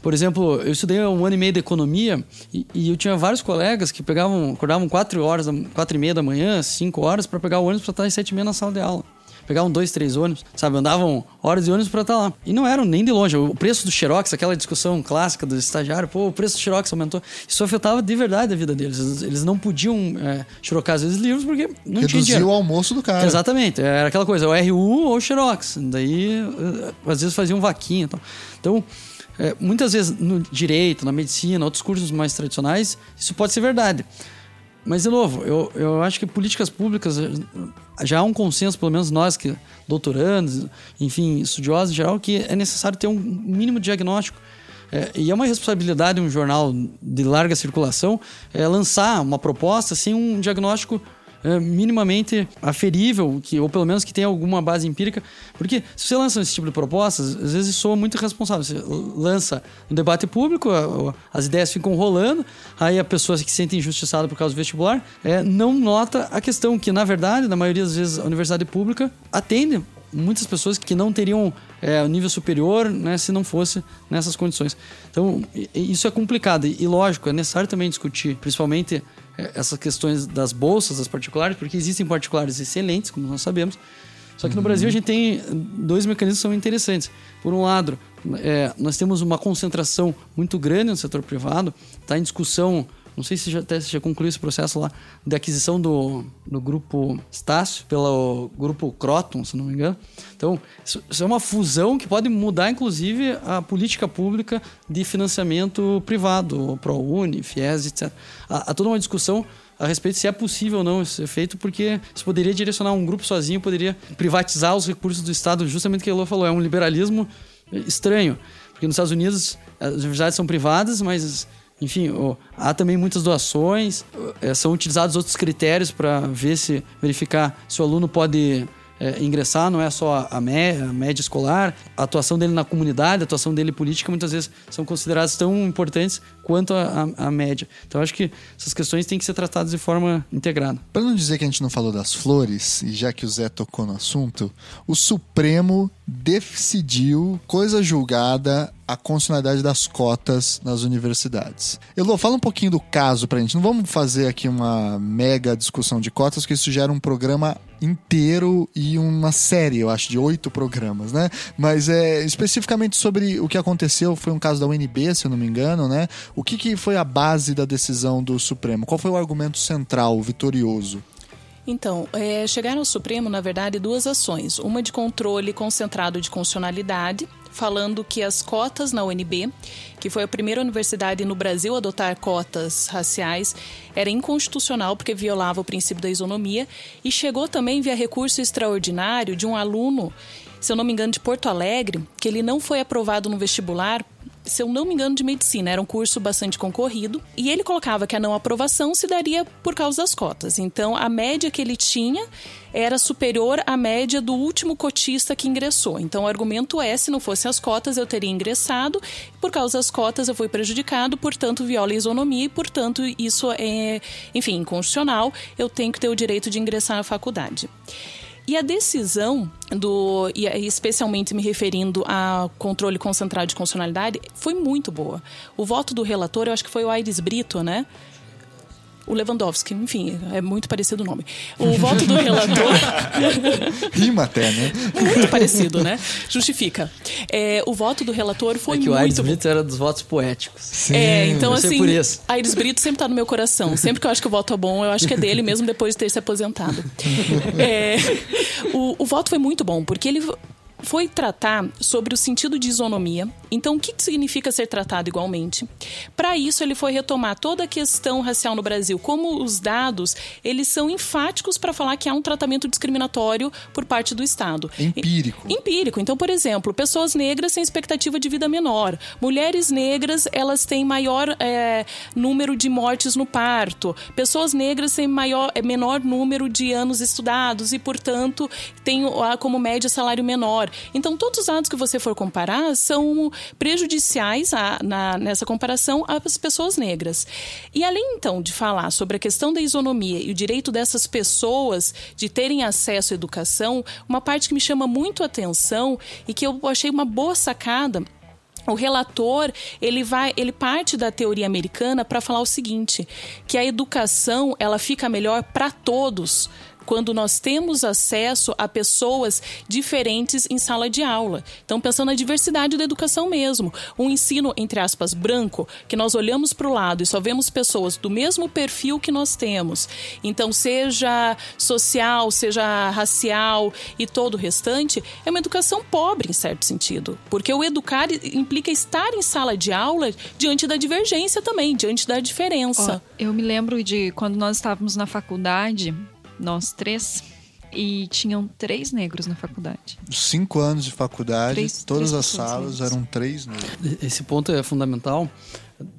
Por exemplo, eu estudei um ano e meio de economia e, e eu tinha vários colegas que pegavam, acordavam quatro horas, da- quatro e meia da manhã, cinco horas para pegar o ônibus para estar às sete e meia na sala de aula. Pegavam dois, três ônibus, sabe? Andavam horas de ônibus para estar lá. E não eram nem de longe. O preço do Xerox, aquela discussão clássica do estagiário, pô, o preço do Xerox aumentou. Isso afetava de verdade a vida deles. Eles, não podiam é, xerocar às vezes livros porque não tinha Reduzir dinheiro. o almoço do cara. Exatamente, era aquela coisa, o RU ou o Xerox. Daí, eh, às vezes faziam vaquinha e tal. Então, eh, muitas vezes no direito, na medicina, outros cursos mais tradicionais, isso pode ser verdade. Mas, de novo, eu, eu acho que políticas públicas, eh, já há um consenso, pelo menos nós que doutorandos, enfim, estudiosos em geral, que é necessário ter um mínimo diagnóstico. É, e é uma responsabilidade de um jornal de larga circulação é, lançar uma proposta sem um diagnóstico é, minimamente aferível, que, ou pelo menos que tenha alguma base empírica. Porque se você lança esse tipo de propostas, às vezes soa muito irresponsável. Você lança um debate público, as ideias ficam rolando, aí a pessoa que se sente injustiçada por causa do vestibular é, não nota a questão que, na verdade, na maioria das vezes, a universidade pública atende muitas pessoas que não teriam é, nível superior né, se não fosse nessas condições. Então, isso é complicado. E, lógico, é necessário também discutir, principalmente essas questões das bolsas, das particulares, porque existem particulares excelentes, como nós sabemos. Só que no Brasil a gente tem dois mecanismos que são interessantes. Por um lado, é, nós temos uma concentração muito grande no setor privado, está em discussão não sei se já, até se já concluiu esse processo lá de aquisição do, do grupo Estácio pelo grupo Croton, se não me engano. Então, isso, isso é uma fusão que pode mudar, inclusive, a política pública de financiamento privado, ProUni, FIES, etc. Há, há toda uma discussão a respeito se é possível ou não isso feito, porque isso poderia direcionar um grupo sozinho, poderia privatizar os recursos do Estado, justamente o que Elô falou, é um liberalismo estranho. Porque nos Estados Unidos as universidades são privadas, mas enfim, há também muitas doações, é, são utilizados outros critérios para ver se verificar se o aluno pode é, ingressar, não é só a, a, média escolar, a atuação dele na comunidade, a atuação dele política, muitas vezes são consideradas tão importantes quanto a, a, a média. Então, acho que essas questões têm que ser tratadas de forma integrada. Para não dizer que a gente não falou das flores, e já que o Zé tocou no assunto, o Supremo decidiu, coisa julgada, a constitucionalidade das cotas nas universidades. Elô, fala um pouquinho do caso pra gente. Não vamos fazer aqui uma mega discussão de cotas, porque isso gera um programa inteiro e uma série, eu acho, de oito programas, né? Mas é especificamente sobre o que aconteceu, foi um caso da UNB, se eu não me engano, né? O que, que foi a base da decisão do Supremo? Qual foi o argumento central, vitorioso? Então, é, chegaram ao Supremo, na verdade, duas ações. Uma de controle concentrado de constitucionalidade, falando que as cotas na UNB, que foi a primeira universidade no Brasil a adotar cotas raciais, era inconstitucional porque violava o princípio da isonomia, e chegou também via recurso extraordinário de um aluno, se eu não me engano, de Porto Alegre, que ele não foi aprovado no vestibular se eu não me engano, de medicina. Era um curso bastante concorrido. E ele colocava que a não aprovação se daria por causa das cotas. Então, a média que ele tinha era superior à média do último cotista que ingressou. Então, o argumento é: se não fossem as cotas, eu teria ingressado. Por causa das cotas, eu fui prejudicado, portanto, viola a isonomia e, portanto, isso é, enfim, inconstitucional. Eu tenho que ter o direito de ingressar na faculdade. E a decisão do, e especialmente me referindo a controle concentrado de constitucionalidade, foi muito boa. O voto do relator, eu acho que foi o Aires Brito, né? O Lewandowski, enfim, é muito parecido o nome. O voto do relator. Rima até, né? Muito parecido, né? Justifica. É, o voto do relator foi é que muito. O Aires Brito era dos votos poéticos. Sim, é, então assim. Por isso. Aires Brito sempre tá no meu coração. Sempre que eu acho que o voto é bom, eu acho que é dele, mesmo depois de ter se aposentado. É, o, o voto foi muito bom, porque ele foi tratar sobre o sentido de isonomia. Então, o que significa ser tratado igualmente? Para isso, ele foi retomar toda a questão racial no Brasil, como os dados eles são enfáticos para falar que há um tratamento discriminatório por parte do Estado. Empírico. Empírico. Então, por exemplo, pessoas negras têm expectativa de vida menor, mulheres negras elas têm maior é, número de mortes no parto, pessoas negras têm maior, é, menor número de anos estudados e, portanto, têm como média salário menor. Então, todos os dados que você for comparar são prejudiciais a, na, nessa comparação às pessoas negras. E além, então, de falar sobre a questão da isonomia e o direito dessas pessoas de terem acesso à educação, uma parte que me chama muito a atenção e que eu achei uma boa sacada o relator ele vai ele parte da teoria americana para falar o seguinte que a educação ela fica melhor para todos quando nós temos acesso a pessoas diferentes em sala de aula. Então, pensando na diversidade da educação mesmo. Um ensino, entre aspas, branco, que nós olhamos para o lado e só vemos pessoas do mesmo perfil que nós temos. Então, seja social, seja racial e todo o restante, é uma educação pobre, em certo sentido. Porque o educar implica estar em sala de aula diante da divergência também, diante da diferença. Oh, eu me lembro de quando nós estávamos na faculdade, nós três, e tinham três negros na faculdade. Cinco anos de faculdade, três, todas três as salas negros. eram três negros. Esse ponto é fundamental.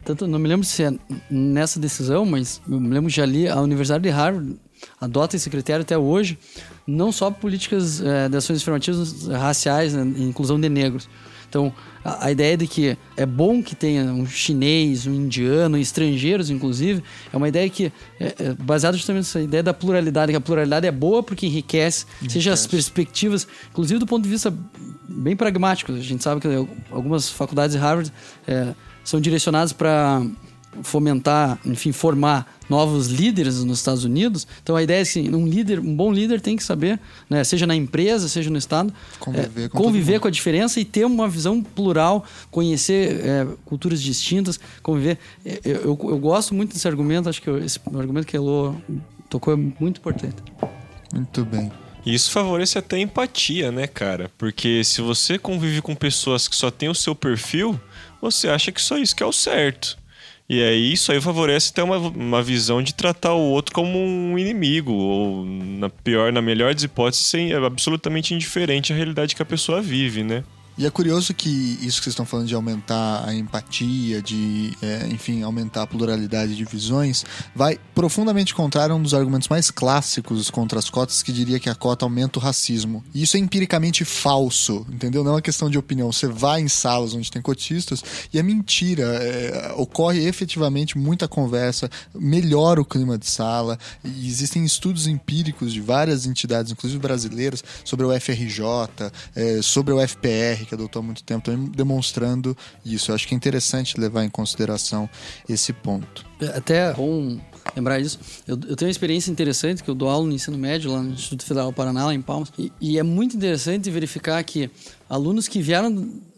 Tanto, não me lembro se é nessa decisão, mas eu me lembro de ali, a Universidade de Harvard adota esse critério até hoje, não só políticas é, de ações afirmativas raciais, né, inclusão de negros. Então, a, a, ideia de que é bom que tenha um chinês, um indiano, estrangeiros, inclusive, é uma ideia que é, é baseada justamente nessa ideia da pluralidade, que a pluralidade é boa porque enriquece, enriquece, seja as perspectivas, inclusive do ponto de vista bem pragmático. A gente sabe que algumas faculdades de Harvard é, são direcionadas para fomentar, enfim, formar novos líderes nos Estados Unidos. Então a ideia é que assim, um líder, um bom líder tem que saber, né, seja na empresa, seja no estado, conviver, é, com, conviver com a diferença e ter uma visão plural, conhecer é, culturas distintas, conviver. É, eu, eu, eu, gosto muito desse argumento, acho que esse argumento que a Elô tocou é muito importante. Muito bem. Isso favorece até a empatia, né, cara? Porque se você convive com pessoas que só têm o seu perfil, você acha que só isso que é o certo. E aí isso aí favorece até uma, uma visão de tratar o outro como um inimigo, ou na pior, na melhor das hipóteses, ser absolutamente indiferente à realidade que a pessoa vive, né? E é curioso que isso que vocês estão falando de aumentar a empatia, de, é, enfim, aumentar a pluralidade de visões, vai profundamente contrário a um dos argumentos mais clássicos contra as cotas, que diria que a cota aumenta o racismo. E isso é empiricamente falso, entendeu? Não é uma questão de opinião. Você vai em salas onde tem cotistas e é mentira. É, ocorre efetivamente muita conversa, melhora o clima de sala. E existem estudos empíricos de várias entidades, inclusive brasileiras, sobre o FRJ, é, sobre o FPR que adotou há muito tempo, também demonstrando isso. Eu acho que é interessante levar em consideração esse ponto. É até bom lembrar disso. Eu, eu, tenho uma experiência interessante que eu dou aula no ensino médio lá no Instituto Federal do Paraná, lá em Palmas, e, e é muito interessante verificar que alunos que vieram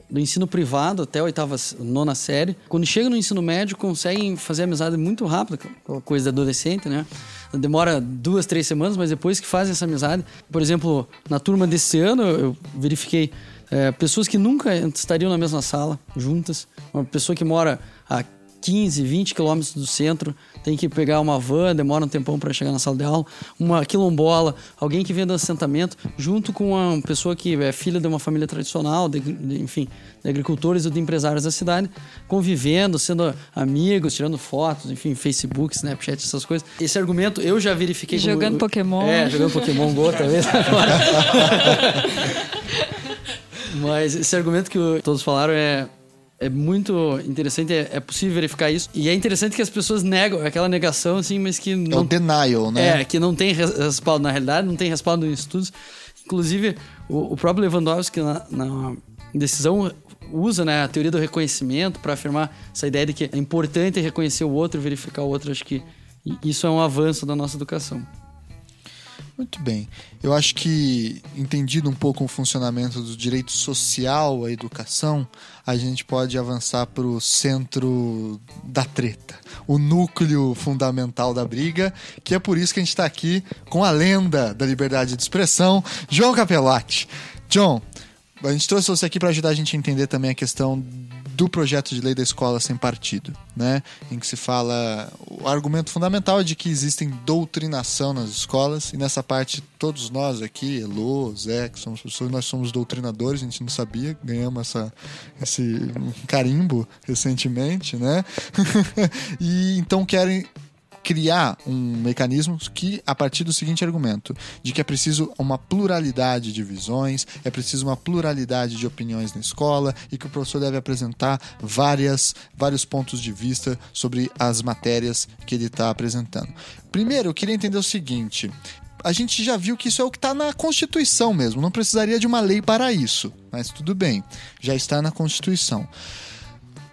do ensino privado até a oitava, nona série, quando chegam no ensino médio, conseguem fazer amizade muito rápido, é coisa de adolescente, né? Demora duas, três semanas, mas depois que fazem essa amizade, por exemplo, na turma desse ano, eu verifiquei é, pessoas que nunca estariam na mesma sala, juntas. Uma pessoa que mora a 15, 20 quilômetros do centro, tem que pegar uma van, demora um tempão para chegar na sala de aula. Uma quilombola, alguém que vem do assentamento, junto com uma pessoa que é filha de uma família tradicional, de, de, enfim, de agricultores ou de empresários da cidade, convivendo, sendo amigos, tirando fotos, enfim, Facebook, Snapchat, essas coisas. Esse argumento eu já verifiquei. Jogando como, Pokémon. É, jogando Pokémon Go, talvez. Mas esse argumento que todos falaram é, é muito interessante, é, é, possível verificar isso. E é interessante que as pessoas negam, aquela negação, assim, mas que não. É o denial, né? É, que não tem respaldo na realidade, não tem respaldo em estudos. Inclusive, o, o próprio Lewandowski, na, na decisão, usa né, a teoria do reconhecimento para afirmar essa ideia de que é importante reconhecer o outro, verificar o outro. Acho que isso é um avanço da nossa educação. Muito bem. Eu acho que, entendido um pouco o funcionamento do direito social à educação, a gente pode avançar para o centro da treta, o núcleo fundamental da briga, que é por isso que a gente está aqui com a lenda da liberdade de expressão, João Capelotti. John, a gente trouxe você aqui para ajudar a gente a entender também a questão do projeto de lei da escola sem partido, né? Em que se fala o argumento fundamental é de que existem doutrinação nas escolas e nessa parte todos nós aqui, Elo, Zé, que somos pessoas, nós somos doutrinadores, a gente não sabia, ganhamos essa, esse carimbo recentemente, né? e então querem criar um mecanismo que, a partir do seguinte argumento, de que é preciso uma pluralidade de visões, é preciso uma pluralidade de opiniões na escola e que o professor deve apresentar várias, vários pontos de vista sobre as matérias que ele está apresentando. Primeiro, eu queria entender o seguinte: a gente já viu que isso é o que está na Constituição mesmo, não precisaria de uma lei para isso, mas tudo bem, já está na Constituição.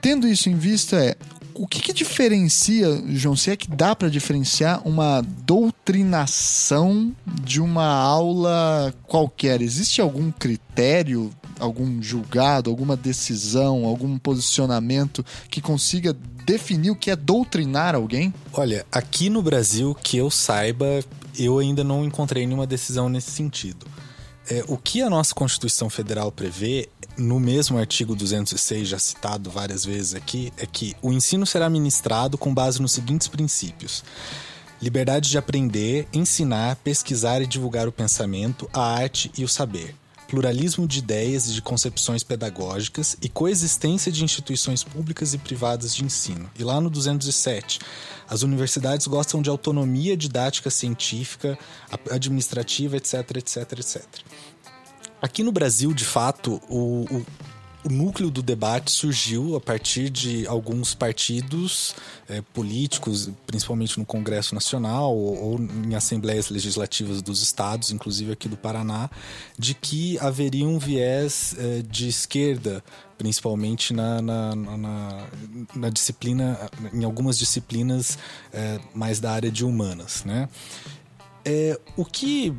Tendo isso em vista, é o que, que diferencia, João, se é que dá para diferenciar uma doutrinação de uma aula qualquer? Existe algum critério, algum julgado, alguma decisão, algum posicionamento que consiga definir o que é doutrinar alguém? Olha, aqui no Brasil, que eu saiba, eu ainda não encontrei nenhuma decisão nesse sentido. É, o que a nossa Constituição Federal prevê no mesmo artigo 206, já citado várias vezes aqui, é que o ensino será ministrado com base nos seguintes princípios: liberdade de aprender, ensinar, pesquisar e divulgar o pensamento, a arte e o saber. Pluralismo de ideias e de concepções pedagógicas e coexistência de instituições públicas e privadas de ensino. E lá no 207, as universidades gostam de autonomia didática científica, administrativa, etc, etc, etc. Aqui no Brasil, de fato, o, o, o núcleo do debate surgiu a partir de alguns partidos é, políticos, principalmente no Congresso Nacional ou, ou, em assembleias legislativas dos estados, inclusive aqui do Paraná, de que haveria um viés é, de esquerda, principalmente na, na, na, na, disciplina, em algumas disciplinas é, mais da área de humanas, né? É, o que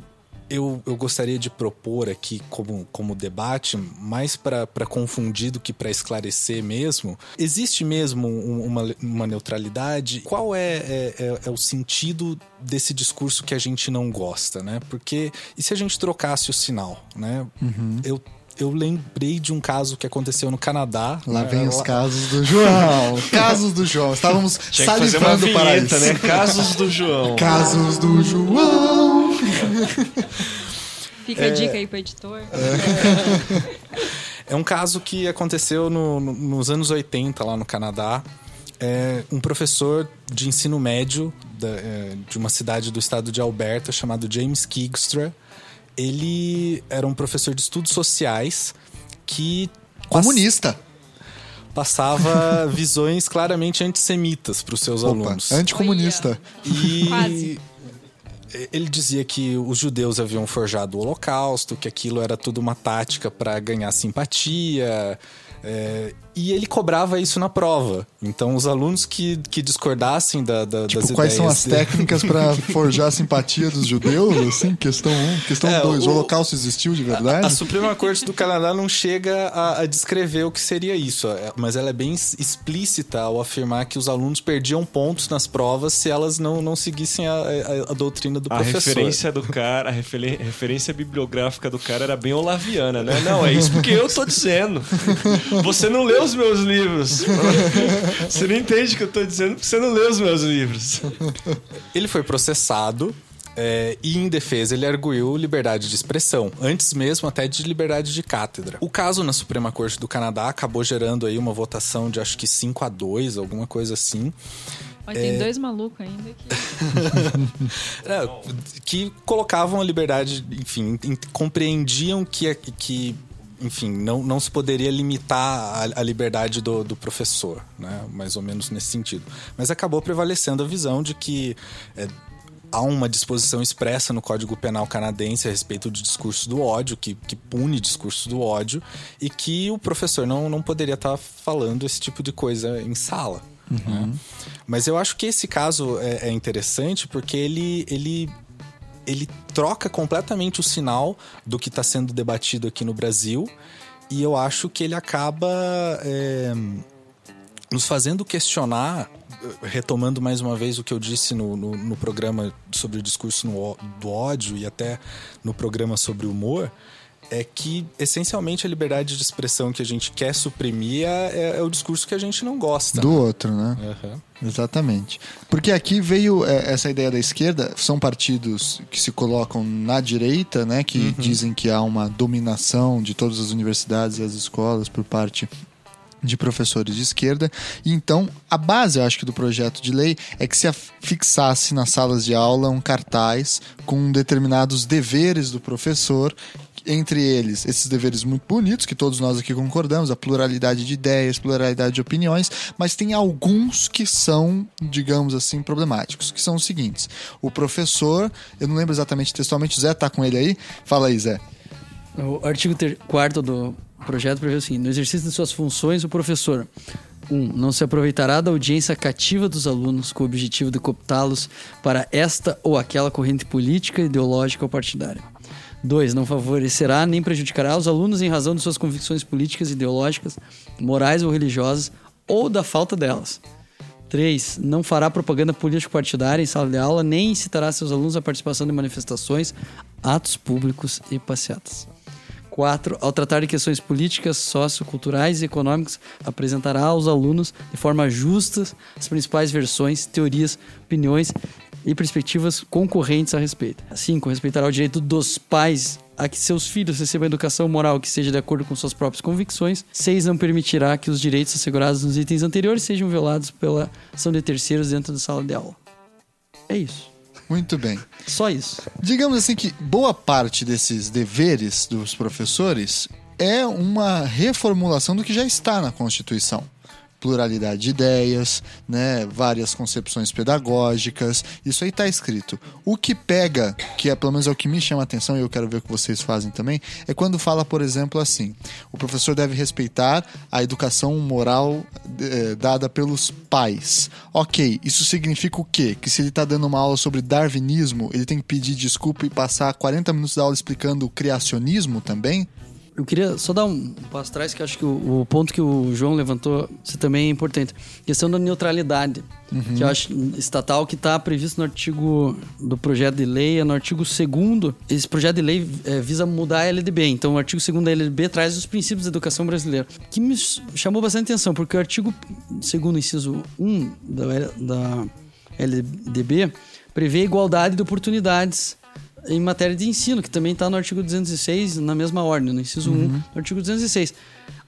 eu, eu gostaria de propor aqui como, como debate, mais para confundir do que para esclarecer mesmo. Existe mesmo uma, uma neutralidade? Qual é, é, é, é, o sentido desse discurso que a gente não gosta, né? Porque e se a gente trocasse o sinal, né? Uhum. Eu eu lembrei de um caso que aconteceu no Canadá. Lá né? vem os casos do João. casos do João. Estávamos Tinha que fazer uma salivando para vinheta, isso. né? Casos do João. Casos do João. Fica a dica aí pro editor. É um caso que aconteceu no- no- nos anos 80 lá no Canadá. É, um professor de ensino médio da- é, de uma cidade do estado de Alberta chamado James Kigstra. Ele era um professor de estudos sociais que Comunista. passava visões claramente antissemitas para os seus Opa, alunos. anticomunista. E Quase. Ele dizia que os judeus haviam forjado o Holocausto, que aquilo era tudo uma tática para ganhar simpatia. é, e ele cobrava isso na prova. Então, os alunos que, que discordassem da, da, Tipo, das quais são ideias as dele- técnicas para forjar a simpatia dos judeus? Assim, questão 1. Um. Questão É, 2. O o- Holocausto existiu de verdade? A Suprema Corte do Canadá não chega a, a descrever o que seria isso, é, mas ela é bem explícita ao afirmar que os alunos perdiam pontos nas provas se elas não, não seguissem a, a- a doutrina do A professor. referência do cara, a referen- referência bibliográfica do cara era bem olaviana, né? Não, é isso porque eu tô dizendo. Você não leu os meus livros. Você não entende o que eu tô dizendo porque você não leu os meus livros. Ele foi processado é, e, em defesa, ele arguiu liberdade de expressão, antes mesmo até de liberdade de cátedra. O caso na Suprema Corte do Canadá acabou gerando aí uma votação de acho que 5 a 2 alguma coisa assim. Mas É. tem dois malucos ainda que. É, que colocavam a liberdade, enfim, compreendiam que, que enfim, não, não se poderia limitar a, a liberdade do, do professor, né? mais ou menos nesse sentido. Mas acabou prevalecendo a visão de que é, há uma disposição expressa no Código Penal canadense a respeito de discurso do ódio, que, que pune discurso do ódio, e que o professor não, não poderia estar falando esse tipo de coisa em sala. né? Mas eu acho que esse caso é, é interessante porque ele, ele, ele troca completamente o sinal do que está sendo debatido aqui no Brasil, e eu acho que ele acaba. é, nos fazendo questionar, retomando mais uma vez o que eu disse no, no, no programa sobre o discurso no do ódio e até no programa sobre o humor, é que essencialmente a liberdade de expressão que a gente quer suprimir é, é o discurso que a gente não gosta. Do outro, né? Aham. Exatamente. Porque aqui veio é, essa ideia da esquerda, são partidos que se colocam na direita, né? Que dizem que há uma dominação de todas as universidades e as escolas por parte de professores de esquerda. E então, a base, eu acho que, do projeto de lei é que se fixasse nas salas de aula um cartaz com determinados deveres do professor entre eles, esses deveres muito bonitos, que todos nós aqui concordamos, a pluralidade de ideias, pluralidade de opiniões, mas tem alguns que são, digamos assim, problemáticos, que são os seguintes. O professor, eu não lembro exatamente textualmente, o Zé tá com ele aí? Fala aí, Zé. O artigo 4 do projeto prevê o seguinte: no exercício de suas funções, o professor 1. Um, não se aproveitará da audiência cativa dos alunos com o objetivo de cooptá-los para esta ou aquela corrente política, ideológica ou partidária. 2. Não favorecerá nem prejudicará os alunos em razão de suas convicções políticas, ideológicas, morais ou religiosas ou da falta delas. 3. Não fará propaganda político-partidária em sala de aula, nem incitará seus alunos à participação de manifestações, atos públicos e passeatas. 4. Ao tratar de questões políticas, socioculturais e econômicas, apresentará aos alunos de forma justa as principais versões, teorias, opiniões e perspectivas concorrentes a respeito. 5. Respeitará o direito dos pais a que seus filhos recebam educação moral que seja de acordo com suas próprias convicções. 6. Não permitirá que os direitos assegurados nos itens anteriores sejam violados pela ação de terceiros dentro da sala de aula. É isso. Muito bem. Só isso. Digamos assim que boa parte desses deveres dos professores é uma reformulação do que já está na Constituição. Pluralidade de ideias, né, várias concepções pedagógicas, isso aí está escrito. O que pega, que é pelo menos é o que me chama a atenção e eu quero ver o que vocês fazem também, é quando fala, por exemplo, assim: o professor deve respeitar a educação moral eh, dada pelos pais. Ok, isso significa o quê? Que se ele está dando uma aula sobre darwinismo, ele tem que pedir desculpa e passar 40 minutos da aula explicando o criacionismo também? Eu queria só dar um passo atrás, que acho que o, o, ponto que o João levantou você também é importante. A questão da neutralidade, uhum. que eu acho estatal que está previsto no artigo do projeto de lei, é no artigo 2 Esse projeto de lei é, visa mudar a LDB. Então, o artigo 2 da LDB traz os princípios da educação brasileira, que me chamou bastante atenção, porque o artigo 2, inciso 1 da, da LDB, prevê igualdade de oportunidades em matéria de ensino, que também está no artigo 206, na mesma ordem, no inciso uhum. 1, no artigo 206.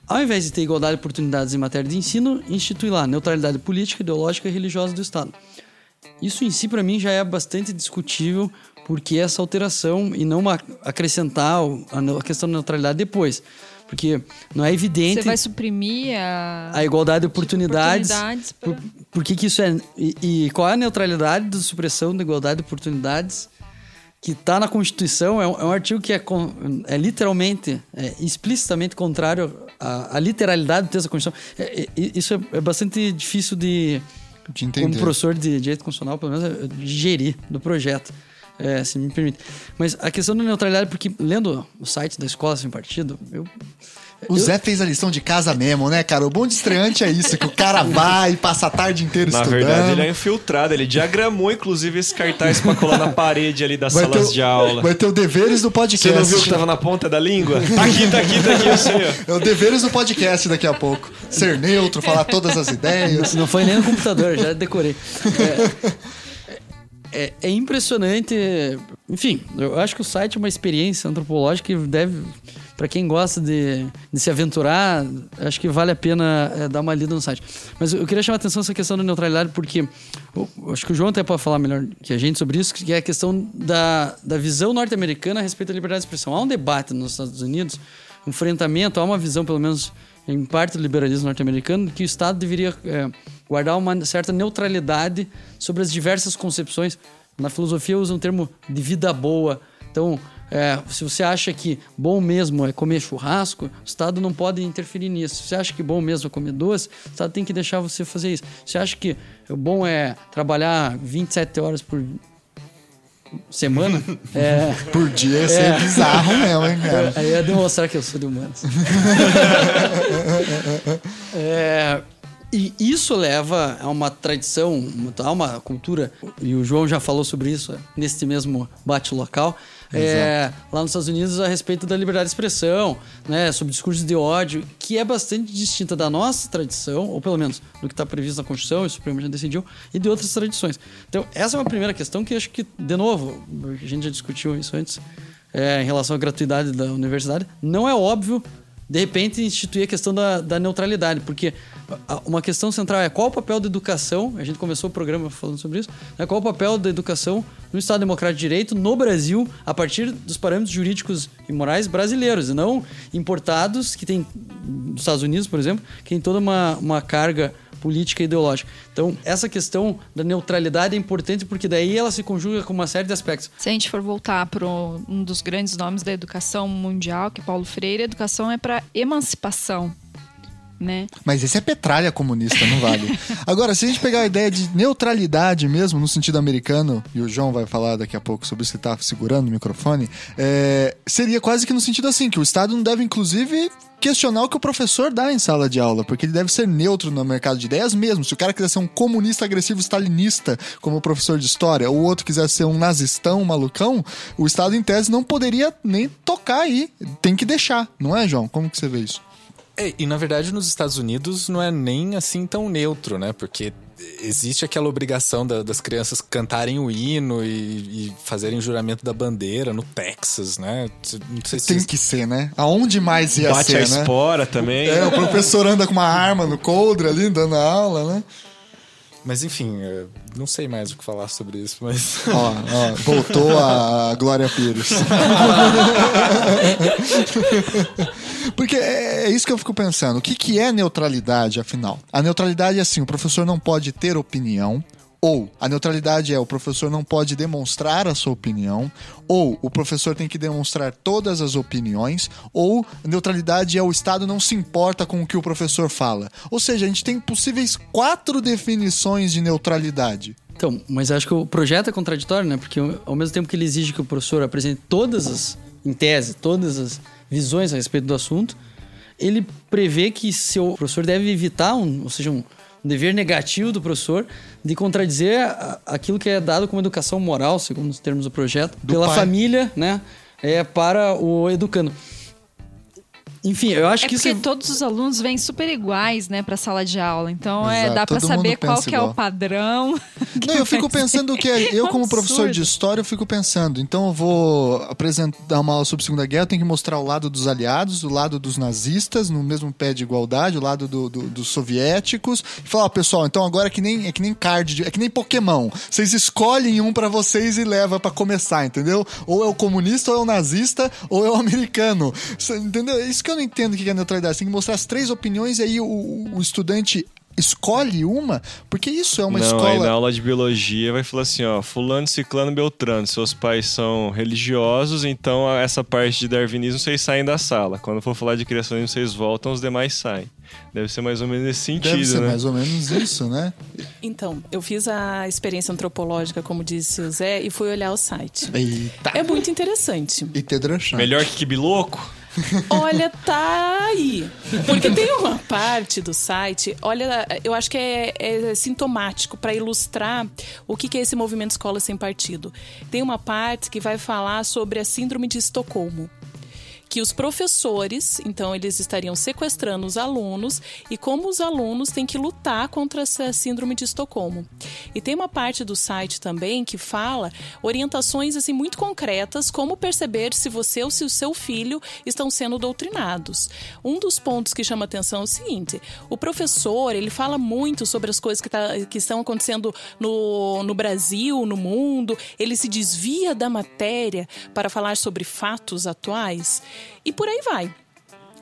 Ao invés de ter igualdade de oportunidades em matéria de ensino, institui lá neutralidade política, ideológica e religiosa do Estado. Isso em si, para mim, já é bastante discutível, porque essa alteração e não acrescentar a questão da neutralidade depois. Porque não é evidente. Você vai suprimir a, a igualdade de oportunidades. De oportunidades pra... por, por que, que isso é. E, e, qual é a neutralidade da supressão da igualdade de oportunidades que está na Constituição? É um, é um, artigo que é, é literalmente, é explicitamente contrário à, à, literalidade do texto da Constituição. É, é, isso é, é, bastante difícil de. de entender. Como professor de direito constitucional, pelo menos, digerir do projeto. Se me permite. Mas a questão da neutralidade, porque lendo o site da escola sem partido, eu. O eu... Zé fez a lição de casa mesmo, né, cara? O bom de estreante é isso, que o cara vai e passa a tarde inteira na estudando. Na verdade, ele é infiltrado. Ele diagramou, inclusive, esse cartaz pra colar na parede ali das vai salas o, de aula. Vai ter o deveres do podcast. Você não viu que tava na ponta da língua? Tá aqui, tá aqui, tá aqui, eu sei. É o deveres do podcast daqui a pouco. Ser neutro, falar todas as ideias. Não, não foi nem no computador, já decorei. É, é, é, impressionante. Enfim, eu acho que o site é uma experiência antropológica que deve, para quem gosta de, de, se aventurar, acho que vale a pena é, dar uma lida no site. Mas eu queria chamar a atenção essa questão da neutralidade, porque eu, acho que o João até pode falar melhor que a gente sobre isso, que é a questão da, da visão norte-americana a respeito da liberdade de expressão. Há um debate nos Estados Unidos, um enfrentamento, há uma visão, pelo menos em parte do liberalismo norte-americano, que o Estado deveria é, guardar uma certa neutralidade sobre as diversas concepções. Na filosofia usa um termo de vida boa. Então, é, se você acha que bom mesmo é comer churrasco, o Estado não pode interferir nisso. Se você acha que bom mesmo é comer doce, o Estado tem que deixar você fazer isso. Se você acha que bom é trabalhar 27 horas por semana. É, Por dia ia ser é, bizarro mesmo, hein, cara? Aí ia demonstrar que eu sou de humanos. é, e isso leva a uma tradição, a uma cultura, e o João já falou sobre isso neste mesmo bate local, é, lá nos Estados Unidos a respeito da liberdade de expressão, né, sobre discursos de ódio, que é bastante distinta da nossa tradição, ou pelo menos do que está previsto na Constituição, e o Supremo já decidiu, e de outras tradições. Então, essa é uma primeira questão que acho que, de novo, a gente já discutiu isso antes, é, em relação à gratuidade da universidade, não é óbvio de repente instituir a questão da, da neutralidade, porque uma questão central é qual o papel da educação, a gente começou o programa falando sobre isso, né? qual o papel da educação no Estado Democrático de Direito no Brasil, a partir dos parâmetros jurídicos e morais brasileiros, e não importados, que tem, nos Estados Unidos, por exemplo, que tem toda uma, uma carga política e ideológica. Então, essa questão da neutralidade é importante porque daí ela se conjuga com uma série de aspectos. Se a gente for voltar para um dos grandes nomes da educação mundial, que é Paulo Freire, educação é para emancipação. Né? Mas esse é petralha comunista, não vale. Agora, se a gente pegar a ideia de neutralidade mesmo, no sentido americano, e o João vai falar daqui a pouco sobre isso que tá segurando o microfone, é, seria quase que no sentido assim, que o Estado não deve, inclusive, questionar o que o professor dá em sala de aula, porque ele deve ser neutro no mercado de ideias mesmo. Se o cara quiser ser um comunista agressivo stalinista, como professor de história, ou o outro quiser ser um nazistão, um malucão, o Estado, em tese, não poderia nem tocar aí. Tem que deixar, não é, João? Como que você vê isso? É, e na verdade nos Estados Unidos não é nem assim tão neutro, né? Porque existe aquela obrigação da, das crianças cantarem o hino e, e, fazerem juramento da bandeira no Texas, né? Não sei se Tem que ser, né? Aonde mais ia Bate ser, a né? espora também. É, o professor anda com uma arma no coldre ali, dando aula, né? Mas enfim, não sei mais o que falar sobre isso, mas. Ó, ó voltou a Glória Pires. Porque é, é, isso que eu fico pensando. O que, que é neutralidade, afinal? A neutralidade é assim: o professor não pode ter opinião, ou a neutralidade é o professor não pode demonstrar a sua opinião, ou o professor tem que demonstrar todas as opiniões, ou neutralidade é o Estado não se importa com o que o professor fala. Ou seja, a gente tem possíveis quatro definições de neutralidade. Então, mas acho que o projeto é contraditório, né? Porque ao mesmo tempo que ele exige que o professor apresente todas as, em tese, todas as visões a respeito do assunto, ele prevê que seu professor deve evitar, um, ou seja, um, um dever negativo do professor de contradizer aquilo que é dado como educação moral, segundo os termos do projeto, pela pai. família, né, é, para o educando. Enfim, eu acho É que porque isso é- todos os alunos vêm super iguais, né, pra sala de aula. Então é, Exato, dá pra todo mundo saber qual que é o padrão. Não, eu fico pensando que é- eu, É como professor de absurdo. história, eu fico pensando. Então eu vou apresentar uma aula sobre a Segunda Guerra, eu tenho que mostrar o lado dos aliados, o lado dos nazistas, no mesmo pé de igualdade, o lado do- do- dos soviéticos. E falar, pessoal, então agora é que nem, é que nem card, é que nem Pokémon. Vocês escolhem um pra vocês e leva pra começar, entendeu? Ou é o comunista, ou é o nazista, ou é o americano. Entendeu? É Isso que eu não entendo o que é neutralidade. Você tem que mostrar as três opiniões e aí o, o estudante escolhe uma, porque isso é uma não, escola. aí na aula de biologia vai falar assim, ó, fulano, ciclano, beltrano, seus pais são religiosos, então essa parte de darwinismo vocês saem da sala. Quando for falar de criacionismo, vocês voltam, os demais saem. Deve ser mais ou menos nesse sentido, Deve ser né? mais ou menos isso, né? Então, eu fiz a experiência antropológica, como disse o Zé, e fui olhar o site. Eita. É muito interessante. E Tedrachan. Melhor que Kibiloco? Olha, tá aí. Porque tem uma parte do site, olha, eu acho que é, é sintomático para ilustrar o que que é esse movimento escola sem partido. Tem uma parte que vai falar sobre a síndrome de Estocolmo. Que os professores, então, eles estariam sequestrando os alunos e como os alunos têm que lutar contra essa síndrome de Estocolmo. E tem uma parte do site também que fala orientações assim muito concretas como perceber se você ou se o seu filho estão sendo doutrinados. Um dos pontos que chama atenção é o seguinte: o professor ele fala muito sobre as coisas que, tá- que estão acontecendo no, no Brasil, no mundo, ele se desvia da matéria para falar sobre fatos atuais e por aí vai.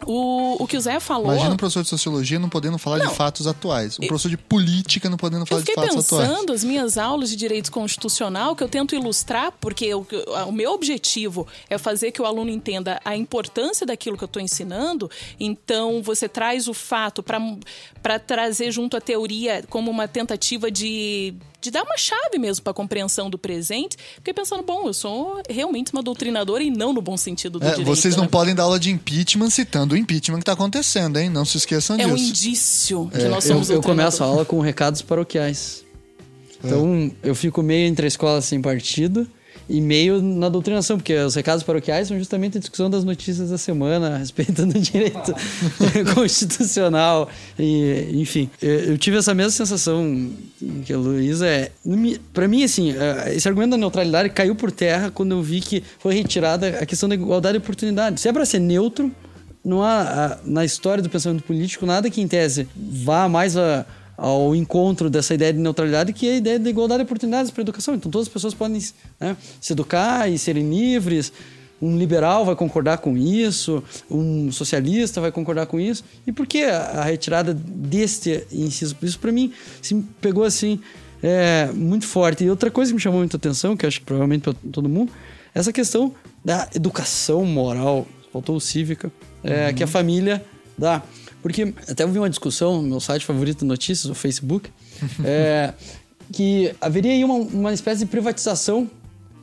O, o que o Zé falou. Imagina um professor de sociologia não podendo falar de fatos atuais. Um professor de política não podendo Eu falar de fiquei fatos atuais. pensando as minhas aulas de direito constitucional que eu tento ilustrar, porque o, o meu objetivo é fazer que o aluno entenda a importância daquilo que eu estou ensinando. Então, você traz o fato para trazer junto a teoria como uma tentativa de, de dar uma chave mesmo para a compreensão do presente. Fiquei pensando, bom, eu sou realmente uma doutrinadora e não no bom sentido do É, direito. vocês não né? podem dar aula de impeachment citando o impeachment que está acontecendo, hein? Não se esqueçam É um disso. indício que nós eu, somos eu começo a aula com recados paroquiais. Então, eu fico meio entre a escola sem partido e meio na doutrinação, porque os recados paroquiais são justamente a discussão das notícias da semana a respeito do direito constitucional. E, enfim, eu, tive essa mesma sensação que a Luísa é. Para mim, assim, eh, esse argumento da neutralidade caiu por terra quando eu vi que foi retirada a questão da igualdade de oportunidade. Se é para ser neutro, não há na história do pensamento político nada que, em tese, vá mais a- ao encontro dessa ideia de neutralidade, que é a ideia de igualdade de oportunidades para a educação. Então, todas as pessoas podem né, se educar e serem livres. Um liberal vai concordar com isso, um socialista vai concordar com isso. E por que a retirada deste inciso? Isso, para mim, se pegou assim é, muito forte. E outra coisa que me chamou muita atenção, que acho que provavelmente para todo mundo, é essa questão da educação moral, faltou o cívica, é, que a família dá. Porque até eu vi uma discussão no meu site favorito de notícias, o Facebook, é, que haveria aí uma, uma espécie de privatização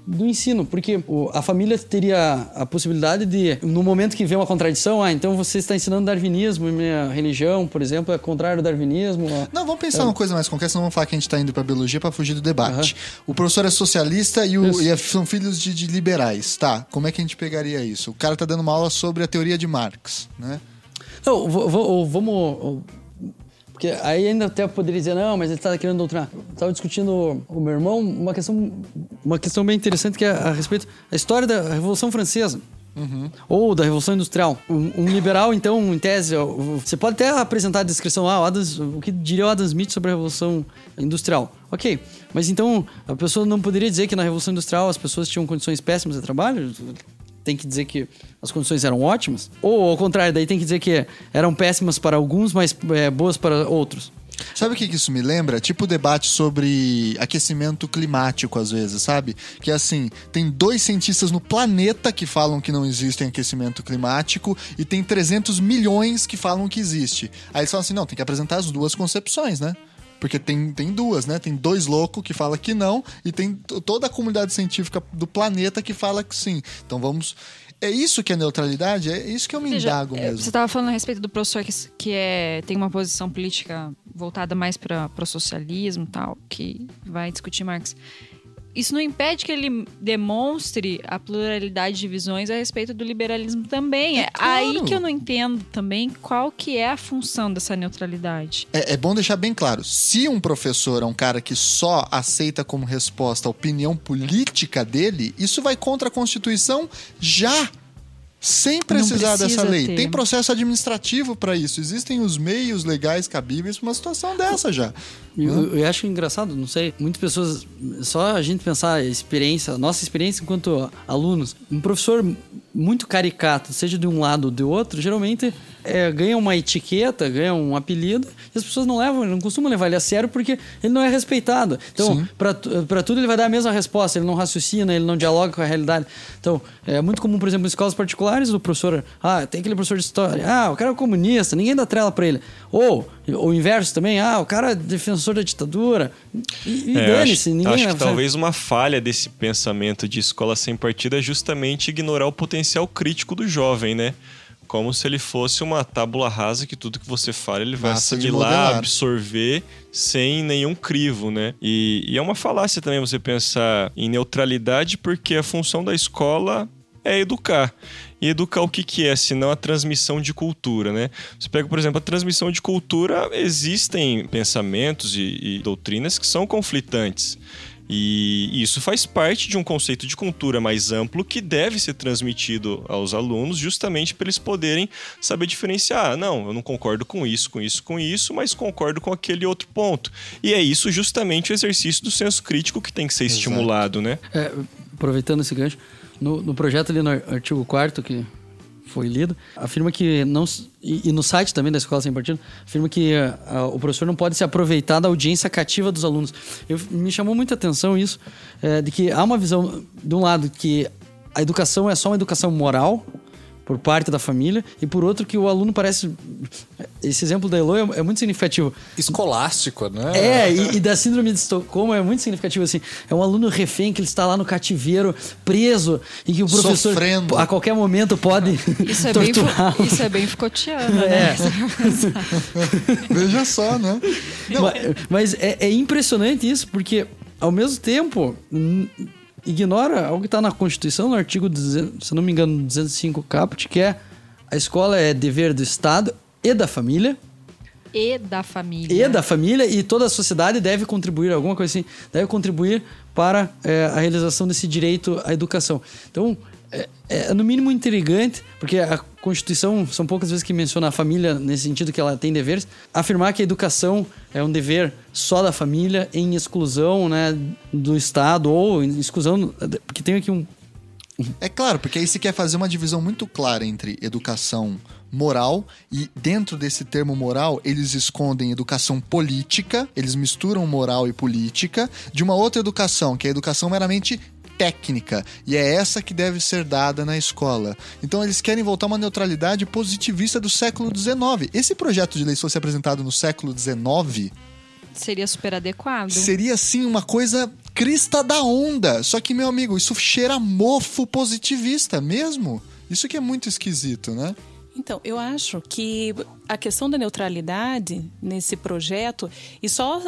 do ensino, porque o- a família teria a possibilidade de, no momento que vê uma contradição, ah, então você está ensinando darwinismo e minha religião, por exemplo, é contrário ao darwinismo. Não, vamos pensar numa coisa mais concreta, senão vamos falar que a gente está indo para biologia para fugir do debate. O professor é socialista e, o- e é- são filhos de, de liberais. Tá, como é que a gente pegaria isso? O cara tá dando uma aula sobre a teoria de Marx, né? Não, vamos. Porque aí ainda até poderia dizer, não, mas ele está querendo doutrinar. Estava discutindo com o meu irmão uma questão, uma questão bem interessante que é a respeito da história da Revolução Francesa. Ou da Revolução Industrial. Um, um liberal, então, em tese, você pode até apresentar a descrição, ah, o, Adam- o que diria o Adam Smith sobre a Revolução Industrial. Ok, mas então a pessoa não poderia dizer que na Revolução Industrial as pessoas tinham condições péssimas de trabalho? Tem que dizer que as condições eram ótimas? Ou, ao contrário, daí tem que dizer que eram péssimas para alguns, mas é, boas para outros? Sabe o que que isso me lembra? Tipo o debate sobre aquecimento climático, às vezes, sabe? Que é assim, tem dois cientistas no planeta que falam que não existe aquecimento climático e tem 300 milhões que falam que existe. Aí eles falam assim, não, tem que apresentar as duas concepções, né? Porque tem, tem duas, né? Tem dois loucos que falam que não e tem toda a comunidade científica do planeta que fala que sim. Então vamos É isso que é neutralidade? É isso que eu me indago é, mesmo. Você estava falando a respeito do professor que, que é, tem uma posição política voltada mais para o socialismo tal, que vai discutir Marx. Isso não impede que ele demonstre a pluralidade de visões a respeito do liberalismo também. É, claro. aí que eu não entendo também qual que é a função dessa neutralidade. É, é bom deixar bem claro: se um professor é um cara que só aceita como resposta a opinião política dele, isso vai contra a Constituição já. Sem precisar precisa dessa lei. ter. Tem processo administrativo para isso. Existem os meios legais cabíveis para uma situação dessa já. Eu, eu acho engraçado, não sei, muitas pessoas, só a gente pensar a experiência, a nossa experiência enquanto alunos, um professor muito caricato, seja de um lado ou de outro, geralmente é, ganha uma etiqueta, ganha um apelido, e as pessoas não levam, não costumam levar ele a sério porque ele não é respeitado. Então, para tudo ele vai dar a mesma resposta, ele não raciocina, ele não dialoga com a realidade. Então, é muito comum, por exemplo, em escolas particulares, o professor, ah, tem aquele professor de história, ah, o cara é comunista, ninguém dá trela para ele. Ou o inverso também, ah, o cara é defensor da ditadura. E, e É, dane-se, acho, ninguém acho que talvez uma falha desse pensamento de escola sem partido é justamente ignorar o potencial crítico do jovem, né? Como se ele fosse uma tábula rasa que tudo que você fala ele vai assimilar, absorver sem nenhum crivo, né? E, e é uma falácia também você pensar em neutralidade, porque a função da escola é educar. E educar o que, que é, senão a transmissão de cultura, né? Você pega, por exemplo, a transmissão de cultura, existem pensamentos e, e doutrinas que são conflitantes. E isso faz parte de um conceito de cultura mais amplo que deve ser transmitido aos alunos, justamente para eles poderem saber diferenciar. Ah, não, eu não concordo com isso, com isso, com isso, mas concordo com aquele outro ponto. E é isso justamente o exercício do senso crítico que tem que ser estimulado, né? É, aproveitando esse gancho, no, no projeto ali no ar- artigo 4 que foi lido, afirma que não. E, e no site também da Escola Sem Partido, afirma que ah, ah, o professor não pode se aproveitar da audiência cativa dos alunos. Eu, me chamou muita atenção isso, é, de que há uma visão, de um lado, que a educação é só uma educação moral por parte da família, e por outro, que o aluno parece. Esse exemplo da Elo é, é muito significativo. Escolástico, né? É, e, e da síndrome de Estocolmo é muito significativo assim. É um aluno refém que ele está lá no cativeiro, preso, e que o professor Sofrendo. a qualquer momento pode Isso é, bem, isso é bem Foucaultiano, né? É. Veja só, né? Não, Ma- Mas é, é impressionante isso, porque ao mesmo tempo hum, ignora algo que está na Constituição, no artigo, 200, se não me engano, 205 caput, que é a escola é dever do Estado e da família, E da família. e da família e toda a sociedade deve contribuir, alguma coisa assim, deve contribuir para é, a realização desse direito à educação. Então, é, é no mínimo intrigante, porque a Constituição são poucas vezes que menciona a família nesse sentido que ela tem deveres, afirmar que a educação é um dever só da família em exclusão né, do Estado ou em exclusão, porque tem aqui um, É claro, porque aí se quer fazer uma divisão muito clara entre educação moral e dentro desse termo moral eles escondem educação política, eles misturam moral e política, de uma outra educação, que é a educação meramente técnica, e é essa que deve ser dada na escola. Então eles querem voltar a uma neutralidade positivista do século XIX. Esse projeto de lei se fosse apresentado no século XIX, Seria super adequado. seria assim uma coisa crista da onda. Só que, meu amigo, isso cheira a mofo positivista mesmo. Isso que é muito esquisito, né? Então, eu acho que a questão da neutralidade nesse projeto, e só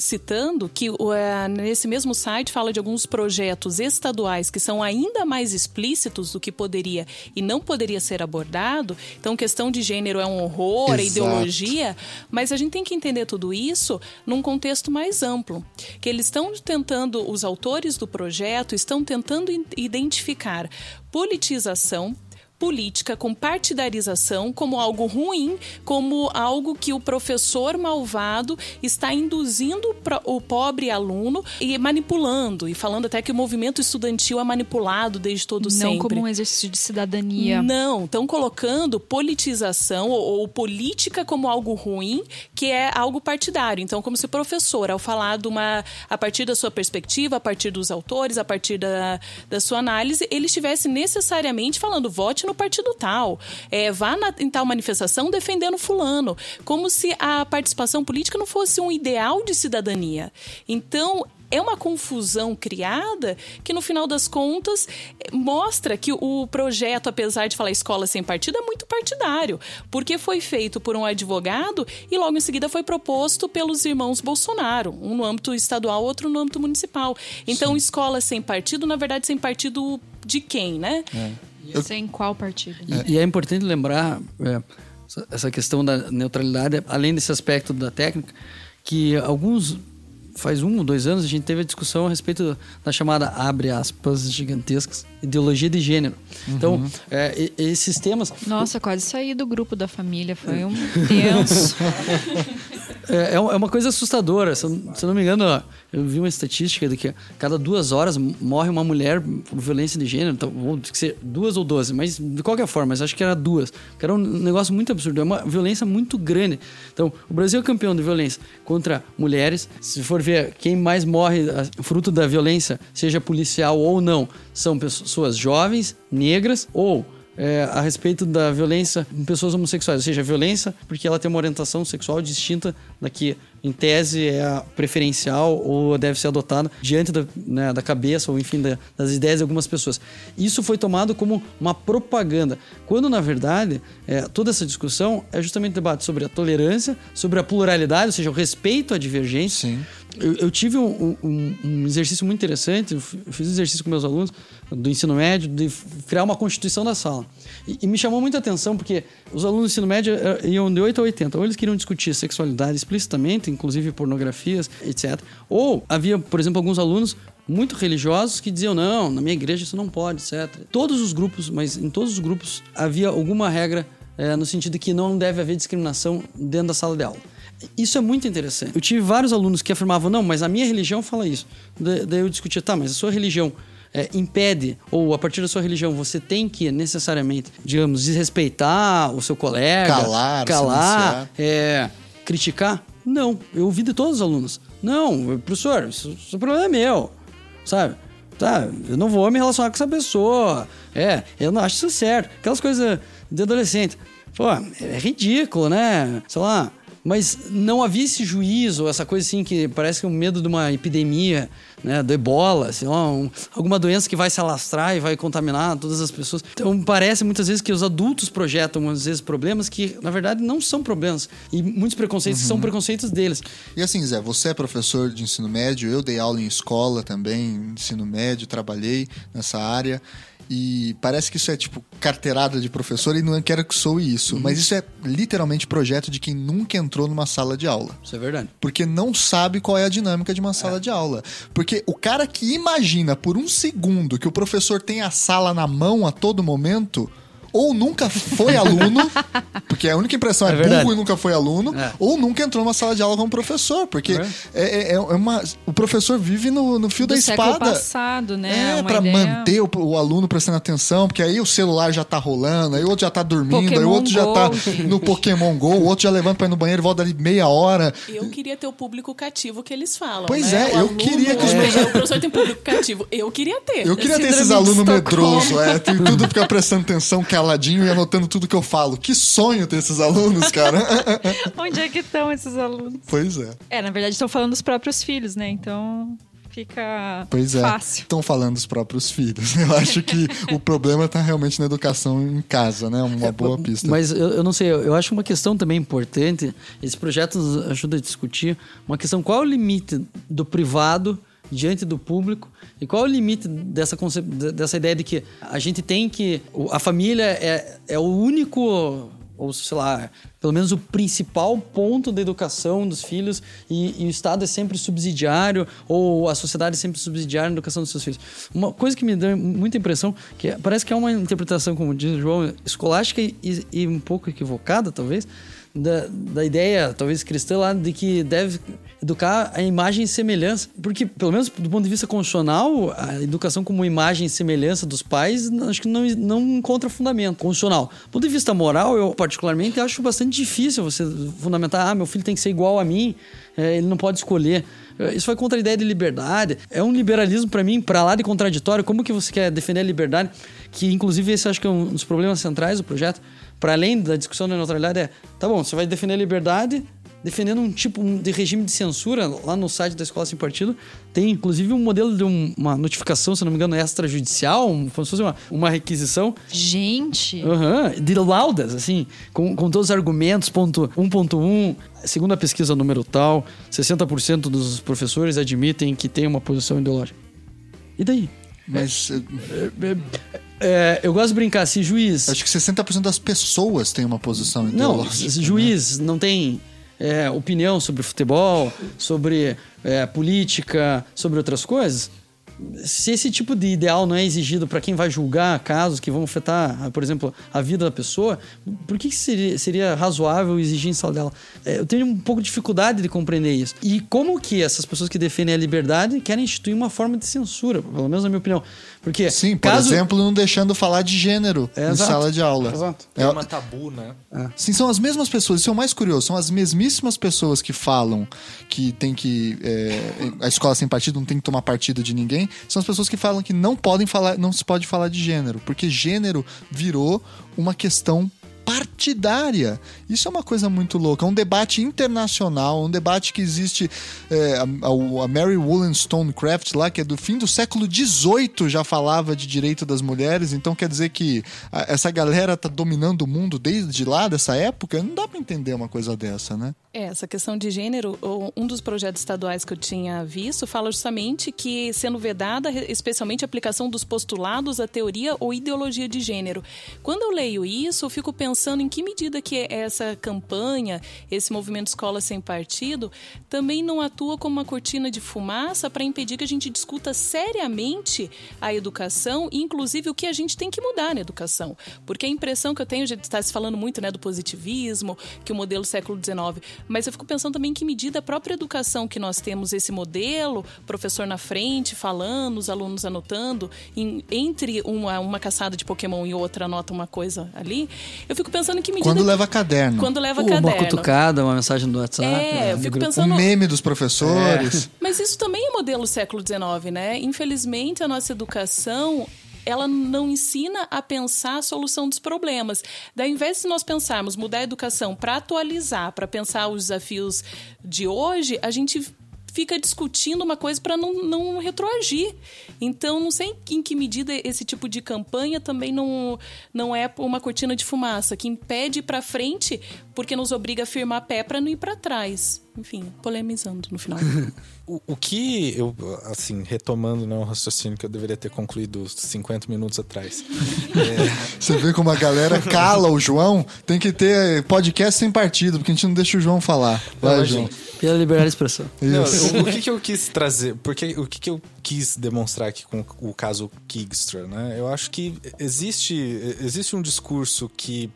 citando que eh, nesse mesmo site fala de alguns projetos estaduais que são ainda mais explícitos do que poderia e não poderia ser abordado. Então, questão de gênero é um horror, é Exato. ideologia, mas a gente tem que entender tudo isso num contexto mais amplo, que eles estão tentando, os autores do projeto estão tentando identificar politização política com partidarização como algo ruim, como algo que o professor malvado está induzindo o pobre aluno e manipulando e falando até que o movimento estudantil é manipulado desde todo Não sempre. como um exercício de cidadania. Não, estão colocando politização ou, ou política como algo ruim, que é algo partidário. Então, como se o professor, ao falar de uma, a partir da sua perspectiva, a partir dos autores, a partir da, da sua análise, ele estivesse necessariamente falando vote no partido tal, é, vá na, em tal manifestação defendendo fulano, como se a participação política não fosse um ideal de cidadania. Então, é uma confusão criada que, no final das contas, mostra que o projeto, apesar de falar escola sem partido, é muito partidário, porque foi feito por um advogado e logo em seguida foi proposto pelos irmãos Bolsonaro, um no âmbito estadual, outro no âmbito municipal. Então, Sim. escola sem partido, na verdade, sem partido de quem, né? É. Sem qual partido? Né? E, e, é importante lembrar é, essa questão da neutralidade, além desse aspecto da técnica, que alguns faz um ou dois anos a gente teve a discussão a respeito da chamada abre aspas gigantescas ideologia de gênero. Então, uhum. Então é, esses temas. Nossa, quase saí do grupo da família, foi um tenso. É, é, é uma coisa assustadora. Se eu, se eu não me engano, eu vi uma estatística de que cada duas horas morre uma mulher por violência de gênero. Então, vou ser duas ou doze, mas de qualquer forma, mas acho que era duas. Que era um negócio muito absurdo. É uma violência muito grande. Então, o Brasil é campeão de violência contra mulheres. Se for ver quem mais morre fruto da violência, seja policial ou não, são pessoas jovens, negras ou é, a respeito da violência em pessoas homossexuais, ou seja, a violência porque ela tem uma orientação sexual distinta da que, em tese, é a preferencial ou deve ser adotada diante da, né, da cabeça ou, enfim, da, das ideias de algumas pessoas. Isso foi tomado como uma propaganda, quando, na verdade, é, toda essa discussão é justamente debate sobre a tolerância, sobre a pluralidade, ou seja, o respeito à divergência. Sim. Eu, eu tive um, um, um, exercício muito interessante, eu fiz um exercício com meus alunos do ensino médio de criar uma constituição da sala. E, e, me chamou muita atenção porque os alunos do ensino médio eh, iam de 8 a 80. Ou eles queriam discutir sexualidade explicitamente, inclusive pornografias, etc. Ou havia, por exemplo, alguns alunos muito religiosos que diziam não, na minha igreja isso não pode, etc. Todos os grupos, mas em todos os grupos havia alguma regra é, no sentido de que não deve haver discriminação dentro da sala de aula. Isso é muito interessante. Eu tive vários alunos que afirmavam, não, mas a minha religião fala isso. Daí eu discutia, tá, mas a sua religião é, impede, ou a partir da sua religião, você tem que necessariamente, digamos, desrespeitar o seu colega, calar, calar é, criticar? Não, eu ouvi de todos os alunos. Não, professor, isso, isso problema é meu, sabe? Tá, eu não vou me relacionar com essa pessoa. É, eu não acho isso certo. Aquelas coisas de adolescente. Pô, é ridículo, né? Sei lá, mas não havia esse juízo, essa coisa assim que parece que é um medo de uma epidemia, né, do ebola, assim, um, alguma doença que vai se alastrar e vai contaminar todas as pessoas. Então parece muitas vezes que os adultos projetam muitas vezes problemas que na verdade não são problemas e muitos preconceitos uhum. são preconceitos deles. E assim, Zé, você é professor de ensino médio, eu dei aula em escola também, ensino médio, trabalhei nessa área. E parece que isso é tipo carteirada de professor e não quero que soe isso. Uhum. Mas isso é literalmente projeto de quem nunca entrou numa sala de aula. Isso é verdade. Porque não sabe qual é a dinâmica de uma sala é. de aula. Porque o cara que imagina por um segundo que o professor tem a sala na mão a todo momento ou nunca foi aluno, porque a única impressão é, é burro e nunca foi aluno, é. ou nunca entrou numa sala de aula como professor, porque é, é, é, é uma, o professor vive no, no fio Do da espada. passado, né? É, para manter o, o, aluno prestando atenção, porque aí o celular já tá rolando, aí o outro já tá dormindo, Pokémon aí o outro Go, já tá gente. no Pokémon GO, o outro já levanta pra ir no banheiro e volta ali meia hora. Eu queria ter o público cativo que eles falam. Pois né? é, eu queria que os meus. O professor tem público cativo. Eu queria ter. Eu queria ter esses alunos medrosos, é, tem tudo ficar prestando atenção, caladinho e anotando tudo que eu falo. Que sonho ter esses alunos, cara. Onde é que estão esses alunos? Pois é. É, na verdade estão falando dos próprios filhos, né? Então fica pois é, fácil. Estão falando dos próprios filhos. Eu acho que o problema está realmente na educação em casa, né? Uma é, boa pista. Mas eu, eu, não sei, eu acho uma questão também importante. Esse projeto nos ajuda a discutir uma questão: qual é o limite do privado diante do público e qual é o limite dessa, dessa ideia de que a gente tem que. A família é, é o único ou sei lá, pelo menos o principal ponto da educação dos filhos e, e, o Estado é sempre subsidiário ou a sociedade é sempre subsidiária na educação dos seus filhos. Uma coisa que me dá muita impressão, que é, parece que é uma interpretação, como diz o João, escolástica e, e um pouco equivocada, talvez, da, da ideia, talvez cristã lá, de que deve educar a imagem e semelhança. Porque, pelo menos do ponto de vista constitucional, a educação como imagem e semelhança dos pais, acho que não, não encontra fundamento constitucional. Do ponto de vista moral, eu particularmente acho bastante difícil você fundamentar, ah, meu filho tem que ser igual a mim, é, ele não pode escolher. É, isso vai contra a ideia de liberdade. É um liberalismo, para mim, para lá de contraditório. Como que você quer defender a liberdade? Que, inclusive, esse acho que é um dos problemas centrais do projeto para além da discussão da neutralidade, é: tá bom, você vai defender a liberdade, defendendo um tipo de regime de censura lá no site da Escola Sem Partido. Tem, inclusive, um modelo de um- uma notificação, se não me engano, extrajudicial, um- como se fosse uma, uma requisição Gente, Aham, de laudas, assim, com, com todos os argumentos, ponto 1.1, segundo a pesquisa número tal, 60% dos professores admitem que tem uma posição ideológica. E daí? Mas eh, É, eu gosto de brincar, se juiz... acho que 60% das pessoas têm uma posição Não, ideológica. se né? juiz não tem é, opinião sobre futebol, sobre é, política, sobre outras coisas. Se esse tipo de ideal não é exigido para quem vai julgar casos que vão afetar, por exemplo, a vida da pessoa, por que seria, seria razoável exigir isso dela? É, eu tenho um pouco de dificuldade de compreender isso. E como que essas pessoas que defendem a liberdade querem instituir uma forma de censura, pelo menos na minha opinião. Porque Sim, por caso... exemplo, não deixando falar de gênero É, em exato. sala de aula. Exato. É, É uma tabu, né? Sim, são as mesmas pessoas. Isso é o mais curioso. São as mesmíssimas pessoas que falam que tem que. é, a escola sem partido não tem que tomar partido de ninguém. São as pessoas que falam que não podem falar, não se pode falar de gênero. Porque gênero virou uma questão partidária. Isso é uma coisa muito louca. Um debate internacional, um debate que existe. é, a, a- Mary Wollstonecraft, lá, que é do fim do século XVIII, já falava de direito das mulheres. Então quer dizer que a- essa galera tá dominando o mundo desde lá, dessa época? Não dá pra entender uma coisa dessa, né? É, essa questão de gênero, um dos projetos estaduais que eu tinha visto fala justamente que sendo vedada especialmente a aplicação dos postulados à teoria ou ideologia de gênero. Quando eu leio isso, eu fico pensando em que medida que essa campanha, esse movimento Escola Sem Partido, também não atua como uma cortina de fumaça para impedir que a gente discuta seriamente a educação e, inclusive, o que a gente tem que mudar na educação. Porque a impressão que eu tenho, a gente está se falando muito né, do positivismo, que o modelo século XIX, mas eu fico pensando também em que medida a própria educação que nós temos esse modelo, professor na frente falando, os alunos anotando, em- entre uma, uma caçada de Pokémon e outra anota uma coisa ali, eu fico pensando em que medida... Quando leva caderno. Quando leva Uma caderno. cutucada, uma mensagem do WhatsApp. É, né, eu no fico grupo. O pensando... meme dos professores. Mas isso também é modelo século XIX, né? Infelizmente, a nossa educação ela não ensina a pensar a solução dos problemas. Daí, ao invés de nós pensarmos mudar a educação para atualizar, para pensar os desafios de hoje, a gente fica discutindo uma coisa para não, não retroagir. Então, não sei em que medida esse tipo de campanha também não, não é uma cortina de fumaça, que impede para frente porque nos obriga a firmar pé para não ir para trás. Enfim, polemizando no final. O, o que eu, assim, retomando né, o raciocínio que eu deveria ter concluído 50 minutos atrás. Você vê como a galera cala o João? Tem que ter podcast sem partido, porque a gente não deixa o João falar. Vai, João. Pela liberdade de expressão. Não, o, o que, que eu quis trazer? Porque o que, que eu quis demonstrar aqui com o caso Kigstra, né? Eu acho que existe, existe um discurso que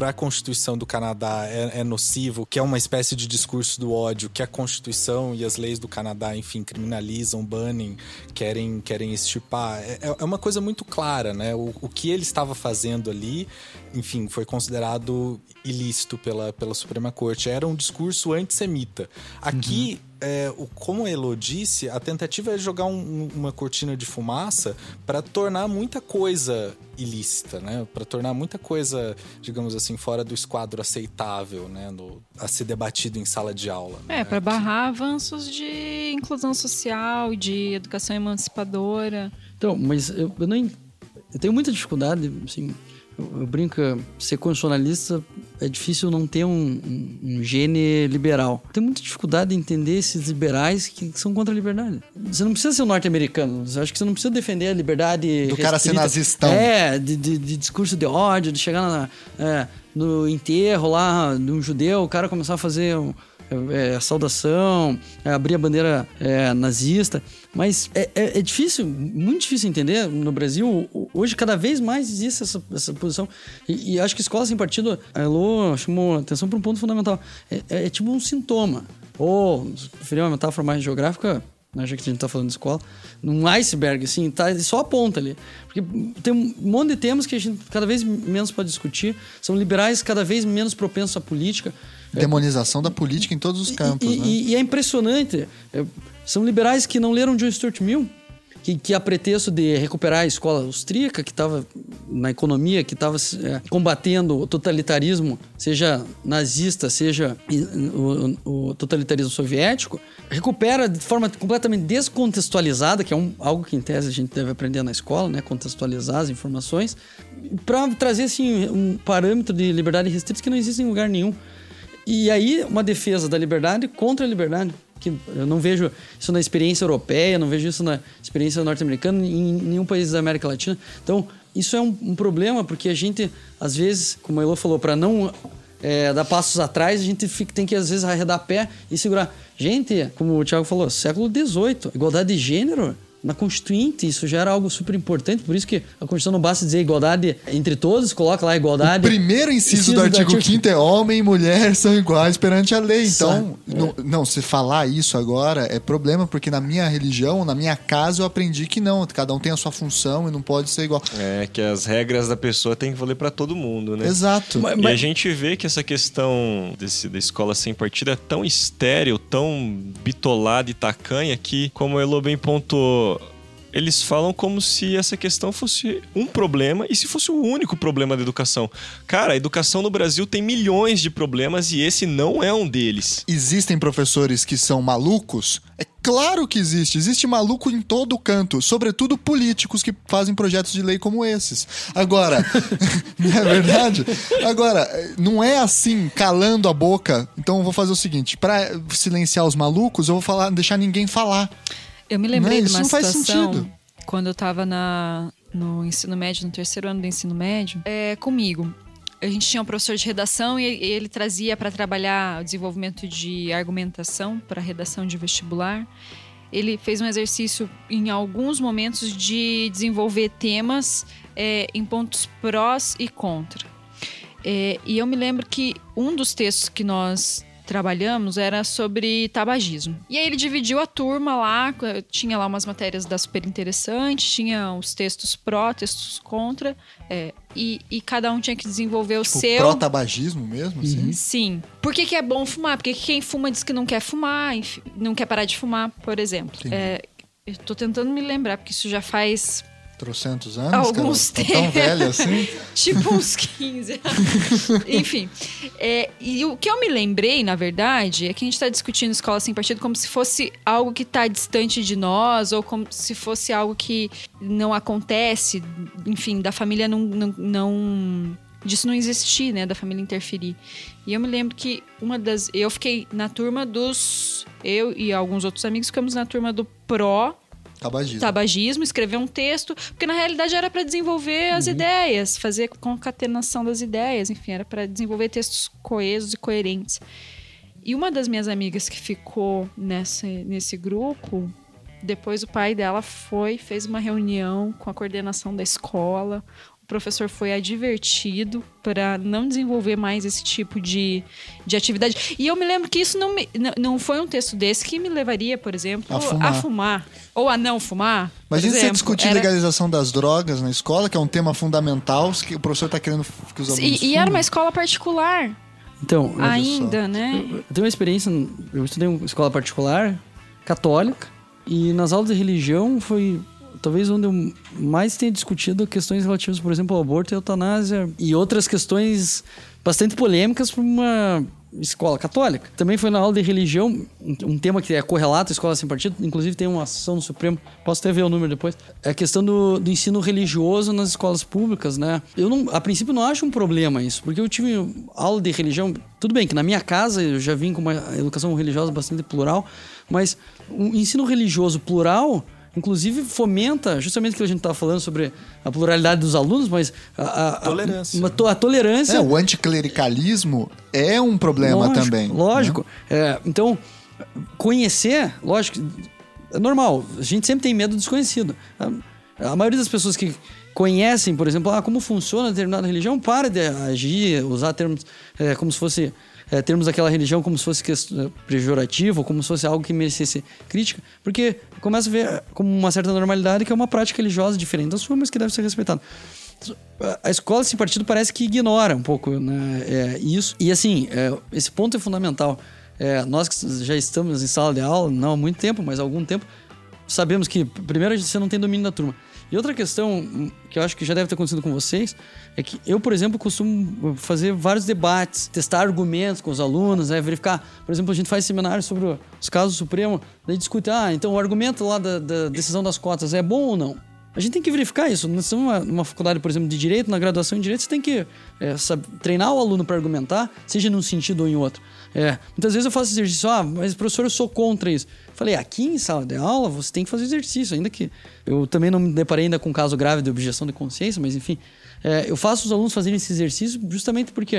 para a Constituição do Canadá é, é nocivo, que é uma espécie de discurso do ódio, que a Constituição e as leis do Canadá, enfim, criminalizam, banem, querem, querem extirpar. É, é uma coisa muito clara, né? O, o que ele estava fazendo ali, enfim, foi considerado ilícito pela, pela Suprema Corte. Era um discurso antissemita. Aqui, é, o, como a Elo disse, a tentativa é jogar um- um- uma cortina de fumaça para tornar muita coisa ilícita, né? Para tornar muita coisa, digamos assim, fora do esquadro aceitável, né? No- a ser debatido em sala de aula. É, né? para barrar avanços de inclusão social, de educação emancipadora. Então, mas eu, eu nem. Eu tenho muita dificuldade, assim. Eu, eu brinco, ser constitucionalista é difícil não ter um, um, um gene liberal. Tenho muita dificuldade em entender esses liberais que são contra a liberdade. Você não precisa ser um norte-americano. Acho que você não precisa defender a liberdade. Do cara ser restrita. nazistão. É, de, de- de discurso de ódio, de chegar na- é, no enterro lá de um judeu, o cara começar a fazer. um- é, a saudação, é, abrir a bandeira é, nazista. Mas é, é- é difícil, muito difícil entender. No Brasil, hoje, cada vez mais existe essa, essa posição. E, e acho que escola sem partido, a Elo chamou atenção para um ponto fundamental. É, é- é tipo um sintoma. Ou, preferir uma metáfora mais geográfica, né, já que a gente tá falando de escola, num iceberg, assim, tá só a ponta ali. Porque tem um monte de temas que a gente cada vez menos pode discutir. São liberais cada vez menos propensos à política. Demonização da política em todos os campos, E, né? e- e é impressionante. É, são liberais que não leram John Stuart Mill que, que a pretexto de recuperar a escola austríaca, que estava na economia, que estava é, combatendo o totalitarismo, seja nazista, seja o, o, totalitarismo soviético, recupera de forma completamente descontextualizada, que é um, algo que em tese a gente deve aprender na escola, né? contextualizar as informações, para trazer assim, um parâmetro de liberdade restrita que não existe em lugar nenhum. E aí, uma defesa da liberdade contra a liberdade que eu não vejo isso na experiência europeia, não vejo isso na experiência norte-americana, em nenhum país da América Latina. Então, isso é um, um problema, porque a gente, às vezes, como a Elo falou, para não é, dar passos atrás, a gente fica, tem que, às vezes, arredar pé e segurar. Gente, como o Thiago falou, século XVIII, igualdade de gênero na Constituinte, isso já era algo super importante, por isso que a Constituição não basta dizer igualdade entre todos, coloca lá igualdade. O primeiro inciso, inciso do artigo, artigo 5 é homem e mulher são iguais perante a lei. Então, é. não, não, se falar isso agora é problema, porque na minha religião, na minha casa, eu aprendi que não, cada um tem a sua função e não pode ser igual. É, que as regras da pessoa têm que valer para todo mundo, né? Exato. Mas, mas... E a gente vê que essa questão desse, da escola sem partido é tão estéreo, tão bitolada e tacanha que, como o Elo bem pontuou, eles falam como se essa questão fosse um problema e se fosse o único problema da educação. Cara, a educação no Brasil tem milhões de problemas e esse não é um deles. Existem professores que são malucos? É claro que existe. Existe maluco em todo canto, sobretudo políticos que fazem projetos de lei como esses. Agora, não é verdade? Agora, não é assim, calando a boca. Então eu vou fazer o seguinte: para silenciar os malucos, eu vou falar, deixar ninguém falar. Eu me lembrei não, de uma situação quando eu estava no ensino médio, no terceiro ano do ensino médio, é, comigo. A gente tinha um professor de redação e ele trazia para trabalhar o desenvolvimento de argumentação para redação de vestibular. Ele fez um exercício em alguns momentos de desenvolver temas é, em pontos prós e contra. É, e eu me lembro que um dos textos que nós trabalhamos era sobre tabagismo. E aí ele dividiu a turma lá, tinha lá umas matérias da super interessantes, tinha os textos pró, textos contra, é, e, e, cada um tinha que desenvolver tipo, o seu. Pró-tabagismo mesmo, assim? Uhum. Sim. Por que, que, é bom fumar? Porque quem fuma diz que não quer fumar, enfim, não quer parar de fumar, por exemplo. É, eu tô tentando me lembrar, porque isso já faz trocentos anos? Alguns cara, Tão velho assim? tipo uns 15 Enfim. É, e o que eu me lembrei, na verdade, é que a gente está discutindo escola sem partido como se fosse algo que está distante de nós, ou como se fosse algo que não acontece, enfim, da família não, não, não disso não existir, né, da família interferir. E eu me lembro que uma das, eu fiquei na turma dos, eu e alguns outros amigos ficamos na turma do pró Tabagismo. Tabagismo, escrever um texto, porque na realidade era para desenvolver as uhum. ideias, fazer concatenação das ideias, enfim, era para desenvolver textos coesos e coerentes. E uma das minhas amigas que ficou nessa, nesse grupo, depois o pai dela foi, fez uma reunião com a coordenação da escola, professor foi advertido para não desenvolver mais esse tipo de, de atividade. E eu me lembro que isso não, me, não foi um texto desse que me levaria, por exemplo, a fumar. A fumar ou a não fumar. Imagina você discutir era... legalização das drogas na escola, que é um tema fundamental, que o professor está querendo que os alunos. E, e era uma escola particular. Então, ainda, né? Eu, eu tenho uma experiência, eu estudei em uma escola particular, católica, e nas aulas de religião foi talvez onde eu mais tenha discutido questões relativas, por exemplo, ao aborto e eutanásia e outras questões bastante polêmicas para uma escola católica. Também foi na aula de religião, um tema que é correlato à escola sem partido, inclusive tem uma ação no Supremo, posso até ver o número depois. É a questão do, do ensino religioso nas escolas públicas, né? Eu não, a princípio não acho um problema isso, porque eu tive aula de religião, tudo bem que na minha casa eu já vim com uma educação religiosa bastante plural, mas o ensino religioso plural inclusive fomenta justamente o que a gente estava falando sobre a pluralidade dos alunos, mas a, a, a tolerância. Uma, a tolerância. É, o anticlericalismo é um problema lógico, também. Né? Lógico. Né? É, então, conhecer, lógico, é normal. A gente sempre tem medo do desconhecido. A, a maioria das pessoas que conhecem, por exemplo, ah, como funciona determinada religião, para de agir, usar termos é, como se fosse é, termos aquela religião como se fosse é, pejorativo, como se fosse algo que merecesse crítica, porque começa a ver como uma certa normalidade que é uma prática religiosa diferente da sua, mas que deve ser respeitada. A escola, esse partido, parece que ignora um pouco né, é, isso. E assim, é, esse ponto é fundamental. É, nós que já estamos em sala de aula, não há muito tempo, mas há algum tempo, sabemos que, primeiro, você não tem domínio da turma. E outra questão que eu acho que já deve ter acontecido com vocês é que eu, por exemplo, costumo fazer vários debates, testar argumentos com os alunos, né, verificar. Por exemplo, a gente faz seminários sobre os casos Supremo, daí discute, ah, então o argumento lá da, da decisão das cotas é bom ou não? A gente tem que verificar isso. Nós estamos numa faculdade, por exemplo, de Direito, na graduação em Direito, você tem que é, sabe, treinar o aluno para argumentar, seja num sentido ou em outro. É, muitas vezes eu faço exercício, ah, mas professor, eu sou contra isso. Falei, aqui em sala de aula você tem que fazer exercício, ainda que eu também não me deparei ainda com um caso grave de objeção de consciência, mas enfim, é, eu faço os alunos fazerem esse exercício justamente porque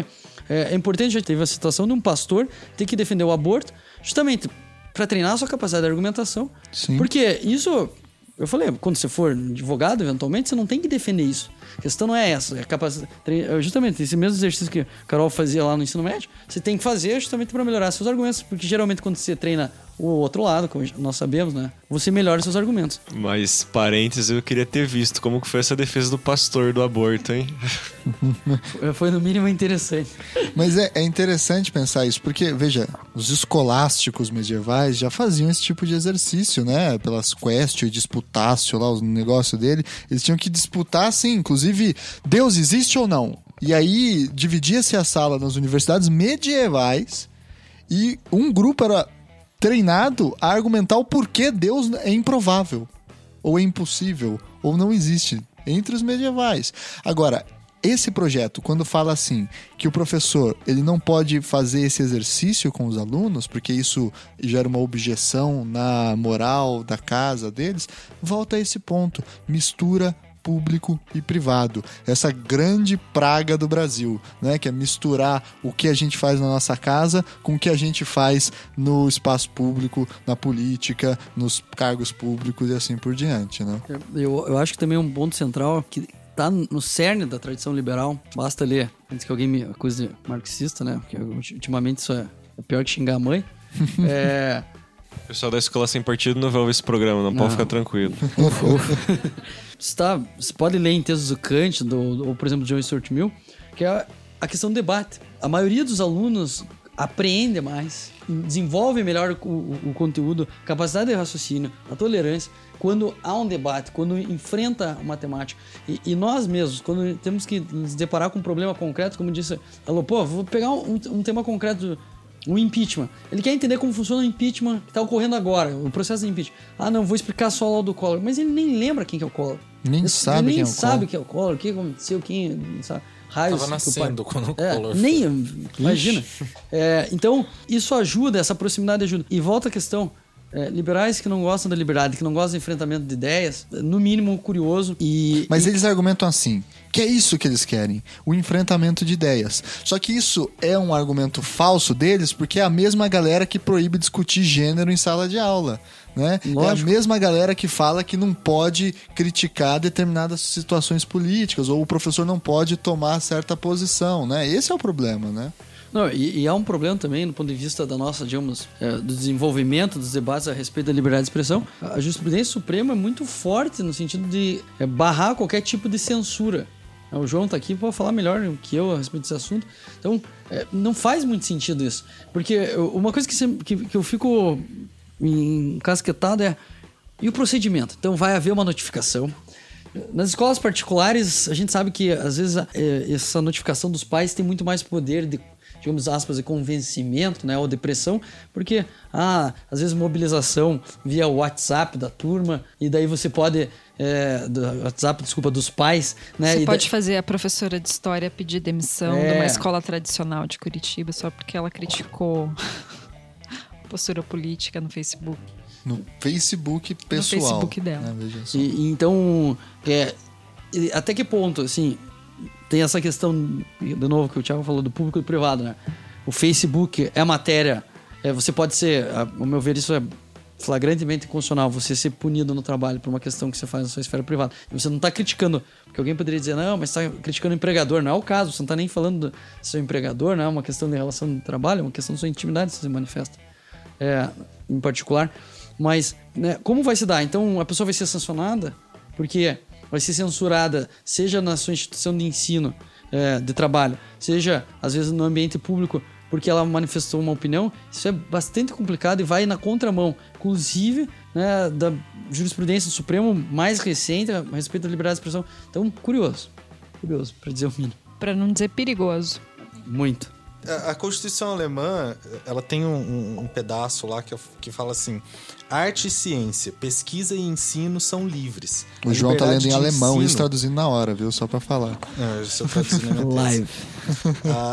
é, é importante, já teve a situação de um pastor ter que defender o aborto, justamente para treinar a sua capacidade de argumentação. Sim. Porque isso, eu falei, quando você for advogado, eventualmente, você não tem que defender isso. A questão não é essa, é capacidade. Justamente, esse mesmo exercício que a Carol fazia lá no ensino médio, você tem que fazer justamente para melhorar seus argumentos, porque geralmente quando você treina o outro lado, como nós sabemos, né? Você melhora seus argumentos. Mas, parênteses, eu queria ter visto como que foi essa defesa do pastor do aborto, hein? foi no mínimo interessante. Mas é, é, interessante pensar isso, porque, veja, os escolásticos medievais já faziam esse tipo de exercício, né? Pelas questio e disputácio lá, o negócio dele. Eles tinham que disputar, assim, inclusive, Deus existe ou não? E aí dividia-se a sala nas universidades medievais e um grupo era treinado a argumentar o porquê Deus é improvável, ou é impossível, ou não existe, entre os medievais. Agora, esse projeto, quando fala assim, que o professor ele não pode fazer esse exercício com os alunos, porque isso gera uma objeção na moral da casa deles, volta a esse ponto. Mistura público e privado. Essa grande praga do Brasil, né? Que é misturar o que a gente faz na nossa casa com o que a gente faz no espaço público, na política, nos cargos públicos e assim por diante, né? Eu, eu acho que também um ponto central que tá no cerne da tradição liberal. Basta ler antes que alguém me acuse de marxista, né? Porque ultimamente isso é, é pior que xingar a mãe. é... O pessoal da escola sem partido não vai ouvir esse programa, não, não. pode ficar tranquilo. Ufa, ufa. Você, tá, você pode ler em textos do Kant, do, ou por exemplo, de John Stuart Mill, que é a questão do debate. A maioria dos alunos apreende mais, desenvolve melhor o, o, o conteúdo, capacidade de raciocínio, a tolerância, quando há um debate, quando enfrenta uma temática. E, e, nós mesmos, quando temos que nos deparar com um problema concreto, como disse, falou, pô, vou pegar um, um tema concreto o impeachment. Ele quer entender como funciona o impeachment que está ocorrendo agora, o processo de impeachment. Ah, não, vou explicar só lá do Collor. Mas ele nem lembra quem que é o Collor. Nem ele, sabe ele nem nem é o sabe Collor. quem é o Collor, o que aconteceu, quem sabe. Raios Tava nascendo quando o é, Collor Nem, foi. imagina. É, então, isso ajuda, essa proximidade ajuda. E volta a questão, é, liberais que não gostam da liberdade, que não gostam do enfrentamento de ideias, no mínimo curioso. E, Mas e... eles argumentam assim, que é isso que eles querem, o enfrentamento de ideias. Só que isso é um argumento falso deles, porque é a mesma galera que proíbe discutir gênero em sala de aula. Né? É a mesma galera que fala que não pode criticar determinadas situações políticas, ou o professor não pode tomar certa posição. Né? Esse é o problema, né? Não, e, e, há um problema também do ponto de vista da nossa, digamos, é, do desenvolvimento dos debates a respeito da liberdade de expressão. A jurisprudência suprema é muito forte no sentido de é, barrar qualquer tipo de censura. O João está aqui para falar melhor que eu a respeito desse assunto. Então, é, não faz muito sentido isso. Porque uma coisa que, que, que eu fico encasquetado é. E o procedimento? Então, vai haver uma notificação. Nas escolas particulares, a gente sabe que às vezes é, essa notificação dos pais tem muito mais poder de digamos aspas, de convencimento, né, ou depressão, porque, ah, às vezes mobilização via WhatsApp da turma, e daí você pode, é, do WhatsApp, desculpa, dos pais, né? Você pode daí... fazer a professora de história pedir demissão é... de uma escola tradicional de Curitiba só porque ela criticou a postura política no Facebook. No Facebook pessoal. No Facebook dela. Né, e, então, é, até que ponto, assim, tem essa questão, de novo, que o Thiago falou do público e do privado, né? O Facebook é matéria, é, você pode ser, ao meu ver, isso é flagrantemente constitucional, você ser punido no trabalho por uma questão que você faz na sua esfera privada. E você não está criticando, porque alguém poderia dizer, não, mas está criticando o empregador. Não é o caso, você não está nem falando do seu empregador, não é uma questão de relação de trabalho, é uma questão da sua intimidade, se manifesta. É, em particular. Mas, né, como vai se dar? Então, a pessoa vai ser sancionada porque vai ser censurada, seja na sua instituição de ensino, é, de trabalho, seja às vezes no ambiente público, porque ela manifestou uma opinião, isso é bastante complicado e vai na contramão, inclusive né, da jurisprudência do Supremo mais recente a respeito da liberdade de expressão. Então, curioso. Curioso, para dizer o mínimo. Para não dizer perigoso. Muito. A, a Constituição Alemã, ela tem um, um, um pedaço lá que, que fala assim: arte e ciência, pesquisa e ensino são livres. O A João tá lendo em alemão, ensino- isso traduzindo na hora, viu? Só pra falar. Não, eu estou traduzindo na minha. Live.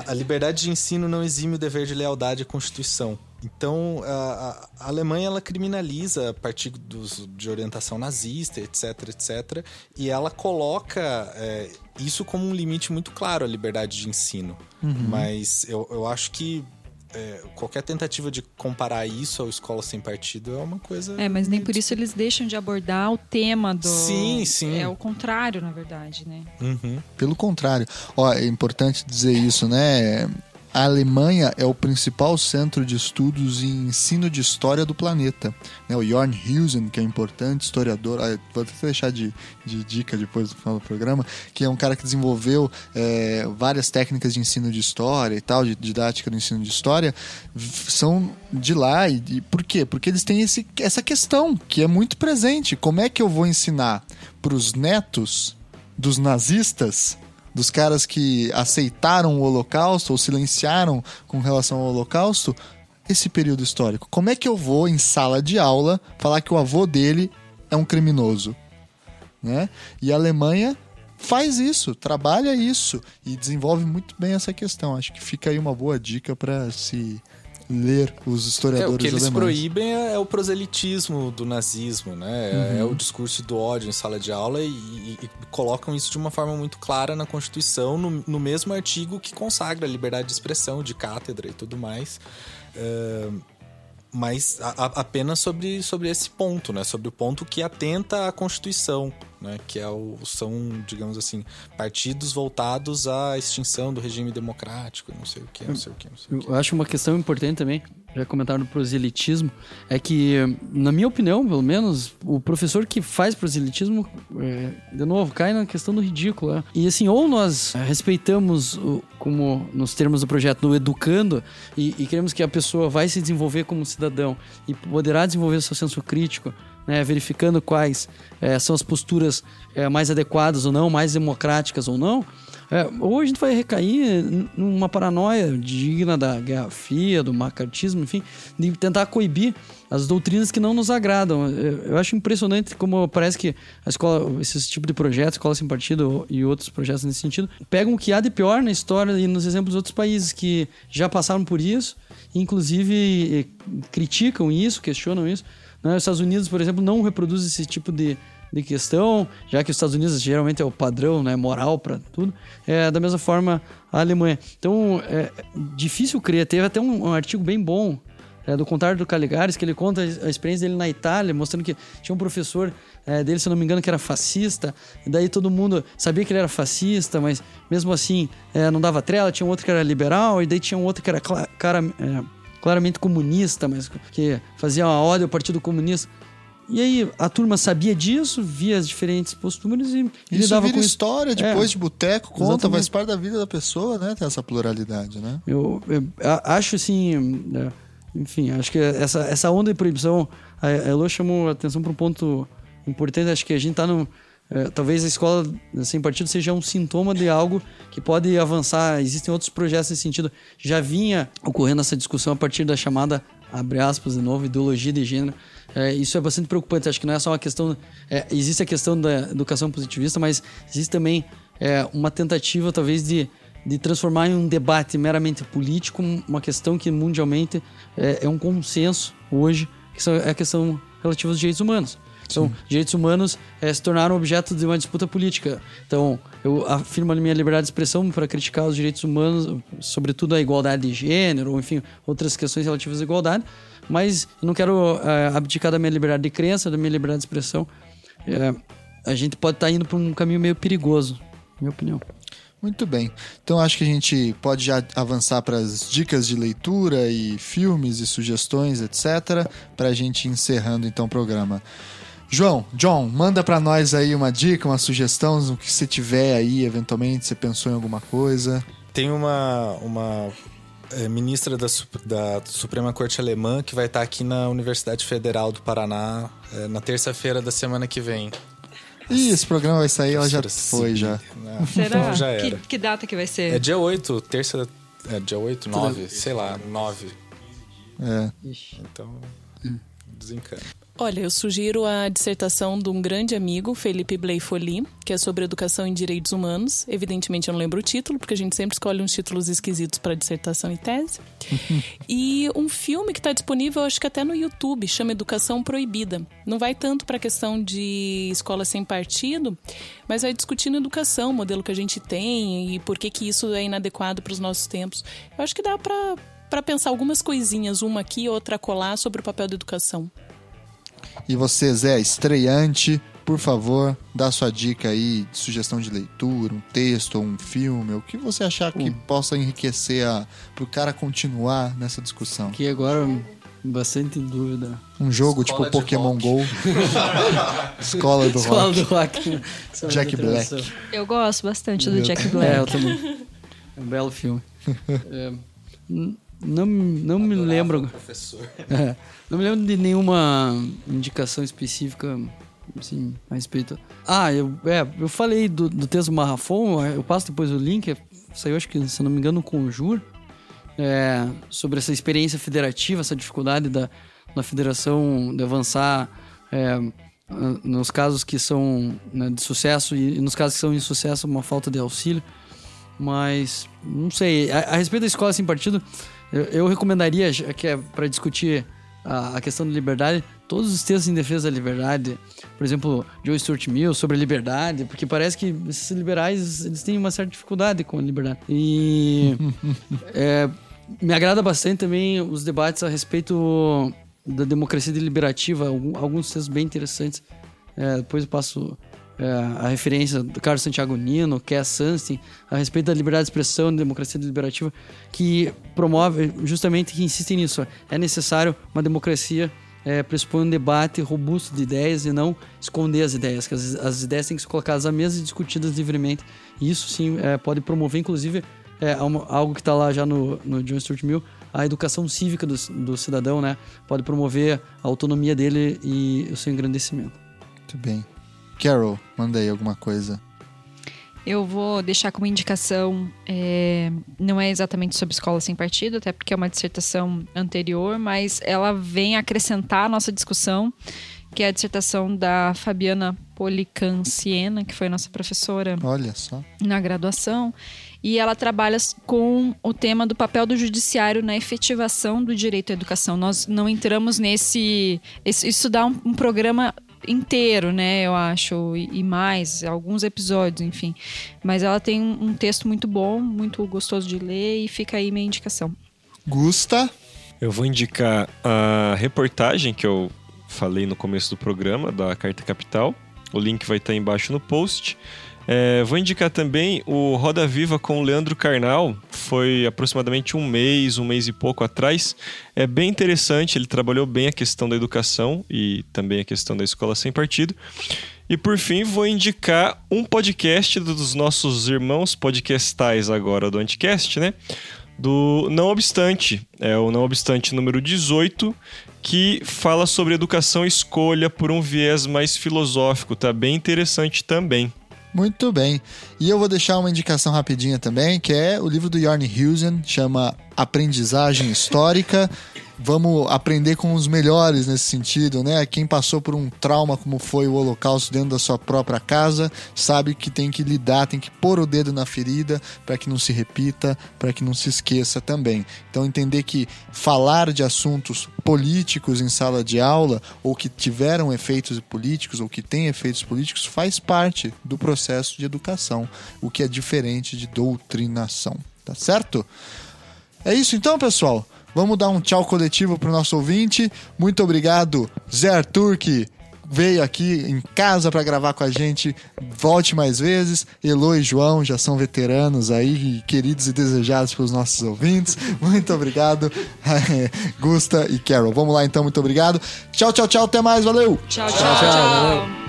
A, a liberdade de ensino não exime o dever de lealdade à Constituição. Então, a, a- Alemanha ela criminaliza a partir dos, de orientação nazista, etc, etc, e ela coloca é, isso como um limite muito claro à liberdade de ensino. Mas eu, eu acho que é, qualquer tentativa de comparar isso ao escola sem partido é uma coisa. É, mas nem por isso eles deixam de abordar o tema do. Sim, sim. É o contrário, na verdade, né? Uhum. Pelo contrário. Ó, é importante dizer isso, né? A Alemanha é o principal centro de estudos em ensino de história do planeta. Né? O Jorn Husen, que é um importante historiador, ah, vou até deixar de, de dica depois do final do programa, que é um cara que desenvolveu é, várias técnicas de ensino de história e tal, de didática do ensino de história, são de lá. E, e por quê? Porque eles têm esse, essa questão que é muito presente. Como é que eu vou ensinar para os netos dos nazistas, dos caras que aceitaram o Holocausto ou silenciaram com relação ao Holocausto, esse período histórico. Como é que eu vou, em sala de aula, falar que o avô dele é um criminoso? Né? E a Alemanha faz isso, trabalha isso e desenvolve muito bem essa questão. Acho que fica aí uma boa dica para se ler os É, historiadores o que eles alemães. proíbem é, é o proselitismo do nazismo, né? É, Uhum. o discurso do ódio em sala de aula e, e- e colocam isso de uma forma muito clara na Constituição, no, no mesmo artigo que consagra a liberdade de expressão, de cátedra e tudo mais. É, mas a- a- apenas sobre, sobre esse ponto, né? Sobre o ponto que atenta à Constituição, né? Que é o, são, digamos assim, partidos voltados à extinção do regime democrático, não sei o que, não sei o que, não sei o que. Eu acho uma questão importante também, já comentaram do proselitismo, é que, na minha opinião, pelo menos, o professor que faz proselitismo, é, de novo, cai na questão do ridículo. é. E assim, ou nós respeitamos, o- como nos termos do projeto, no educando, e, e queremos que a pessoa vai se desenvolver como cidadão e poderá desenvolver o seu senso crítico, né, verificando quais eh, são as posturas eh, mais adequadas ou não, mais democráticas ou não, é, ou a gente vai recair numa paranoia digna da Guerra Fria, do macartismo, enfim, de tentar coibir as doutrinas que não nos agradam. Eu, eu acho impressionante como parece que a escola, esse tipo de projetos, Escola Sem Partido e outros projetos nesse sentido, pegam o que há de pior na história e nos exemplos dos outros países que já passaram por isso, inclusive criticam isso, questionam isso. Né? Os Estados Unidos, por exemplo, não reproduz esse tipo de, de questão, já que os Estados Unidos geralmente é o padrão né, moral para tudo. É, da mesma forma, a Alemanha. Então, é difícil crer. Teve até um, um artigo bem bom é, do Contário do Caligares, que ele conta a experiência dele na Itália, mostrando que tinha um professor é, dele, se não me engano, que era fascista, e daí todo mundo sabia que ele era fascista, mas mesmo assim é, não dava trela, tinha um outro que era liberal, e daí tinha um outro que era é, claramente comunista, mas que fazia uma ódio ao Partido Comunista. E aí a turma sabia disso, via as diferentes posturas e, Isso lidava vira com isso. história depois de boteco, conta, Exatamente. faz parte da vida da pessoa, né? Tem essa pluralidade, né? Eu, eu acho assim, é, enfim, acho que essa, essa onda de proibição, a a Elo chamou a atenção para um ponto importante. Acho que a gente está no. é, talvez a escola sem partido seja um sintoma de algo que pode avançar. Existem outros projetos nesse sentido. Já vinha ocorrendo essa discussão a partir da chamada, abre aspas de novo, ideologia de gênero. É, isso é bastante preocupante. Acho que não é só uma questão. é, existe a questão da educação positivista, mas existe também é, uma tentativa, talvez, de de transformar em um debate meramente político uma questão que mundialmente é, é um consenso hoje, que é a questão relativa aos direitos humanos. Então, direitos humanos é, se tornaram objeto de uma disputa política. Então, eu afirmo a minha liberdade de expressão para criticar os direitos humanos, sobretudo a igualdade de gênero, ou enfim, outras questões relativas à igualdade, mas não quero é, abdicar da minha liberdade de crença, da minha liberdade de expressão. É, a gente pode estar indo para um caminho meio perigoso, minha opinião. Muito bem. Então acho que a gente pode já avançar para as dicas de leitura e filmes e sugestões, etc, para a gente encerrando então o programa. João, John, manda para nós aí uma dica, uma sugestão, o que você tiver aí, eventualmente você pensou em alguma coisa. Tem uma, uma é, ministra da, da, Suprema Corte Alemã, que vai estar aqui na Universidade Federal do Paraná é, na terça-feira da semana que vem. Ih, esse programa vai sair, ela já foi, já. Não, Será? Então já era. Que, que, data que vai ser? É dia 8, terça... É dia 8, 9, sei lá, 9. É. Então, desencana. Olha, eu sugiro a dissertação de um grande amigo, Felipe Bleifolli, que é sobre educação em direitos humanos. Evidentemente, eu não lembro o título, porque a gente sempre escolhe uns títulos esquisitos para dissertação e tese. e um filme que está disponível, acho que até no YouTube, chama Educação Proibida. Não vai tanto para a questão de escola sem partido, mas vai discutindo educação, o modelo que a gente tem e por que, que isso é inadequado para os nossos tempos. Eu acho que dá para pensar algumas coisinhas, uma aqui, outra colar, sobre o papel da educação. E você, Zé, estreante, por favor, dá sua dica aí de sugestão de leitura, um texto ou um filme, o que você achar que possa enriquecer a, pro cara continuar nessa discussão. Que agora bastante dúvida. Um jogo Escola tipo Pokémon rock. Go. Escola do Escola Rock. do Rock. Jack Black. Eu gosto bastante do Jack Black. É, eu também. É um belo filme. É, não, não me lembro. É, não me lembro de nenhuma indicação específica assim, a respeito. Ah, eu, é, eu falei do, do texto Marrafon, eu passo depois o link, saiu acho que, se não me engano, no Conjur, é, sobre essa experiência federativa, essa dificuldade da, da federação de avançar é, nos casos que são né, de sucesso e nos casos que são insucesso, uma falta de auxílio. Mas, não sei, a, a respeito da escola sem partido, eu, eu recomendaria, que é para discutir a, questão da liberdade, todos os textos em defesa da liberdade, por exemplo, Joe Stuart Mill sobre a liberdade, porque parece que esses liberais eles têm uma certa dificuldade com a liberdade. E é, me agrada bastante também os debates a respeito da democracia deliberativa, alguns textos bem interessantes. É, depois eu passo é, a referência do Carlos Santiago Nino, Cass Sunstein, a respeito da liberdade de expressão e democracia deliberativa, que promove justamente, que insiste nisso. É necessário uma democracia é, pressupõe um debate robusto de ideias e não esconder as ideias, que as, as ideias têm que ser colocadas à mesa e discutidas livremente. E isso sim é, pode promover, inclusive, é, algo que está lá já no, no John Stuart Mill, a educação cívica do, do cidadão, né? Pode promover a autonomia dele e o seu engrandecimento. Muito bem. Carol, manda aí alguma coisa. Eu vou deixar como indicação, é, não é exatamente sobre escola sem partido, até porque é uma dissertação anterior, mas ela vem acrescentar a nossa discussão, que é a dissertação da Fabiana Policanciena, que foi nossa professora Olha só. na graduação. E ela trabalha com o tema do papel do judiciário na efetivação do direito à educação. Nós não entramos nesse. Isso dá um, um programa inteiro, né? Eu acho, e, e, mais, alguns episódios, enfim. Mas ela tem um, um, texto muito bom, muito gostoso de ler e fica aí minha indicação. Gusta? Eu vou indicar a reportagem que eu falei no começo do programa, da Carta Capital. O link vai estar embaixo no post. É, vou indicar também o Roda Viva com o Leandro Carnal. Foi aproximadamente um mês, um mês e pouco atrás. É bem interessante, ele trabalhou bem a questão da educação e também a questão da escola sem partido. E por fim, vou indicar um podcast dos nossos irmãos podcastais agora do Anticast, né? Do Não Obstante. É o Não Obstante número 18, que fala sobre educação escolha por um viés mais filosófico. Tá bem interessante também. Muito bem. E eu vou deixar uma indicação rapidinha também, que é o livro do Jorn Husen, chama Aprendizagem Histórica vamos aprender com os melhores nesse sentido, né? Quem passou por um trauma como foi o Holocausto dentro da sua própria casa, sabe que tem que lidar, tem que pôr o dedo na ferida para que não se repita, para que não se esqueça também. Então entender que falar de assuntos políticos em sala de aula ou que tiveram efeitos políticos ou que têm efeitos políticos faz parte do processo de educação, o que é diferente de doutrinação, tá certo? É isso então, pessoal. Vamos dar um tchau coletivo pro nosso ouvinte. Muito obrigado, Zé Arthur, que veio aqui em casa para gravar com a gente. Volte mais vezes. Elo e João já são veteranos aí, queridos e desejados pelos nossos ouvintes. Muito obrigado, Gusta e Carol. Vamos lá então, muito obrigado. Tchau, tchau, tchau. Até mais. Valeu. tchau. tchau, tchau. tchau.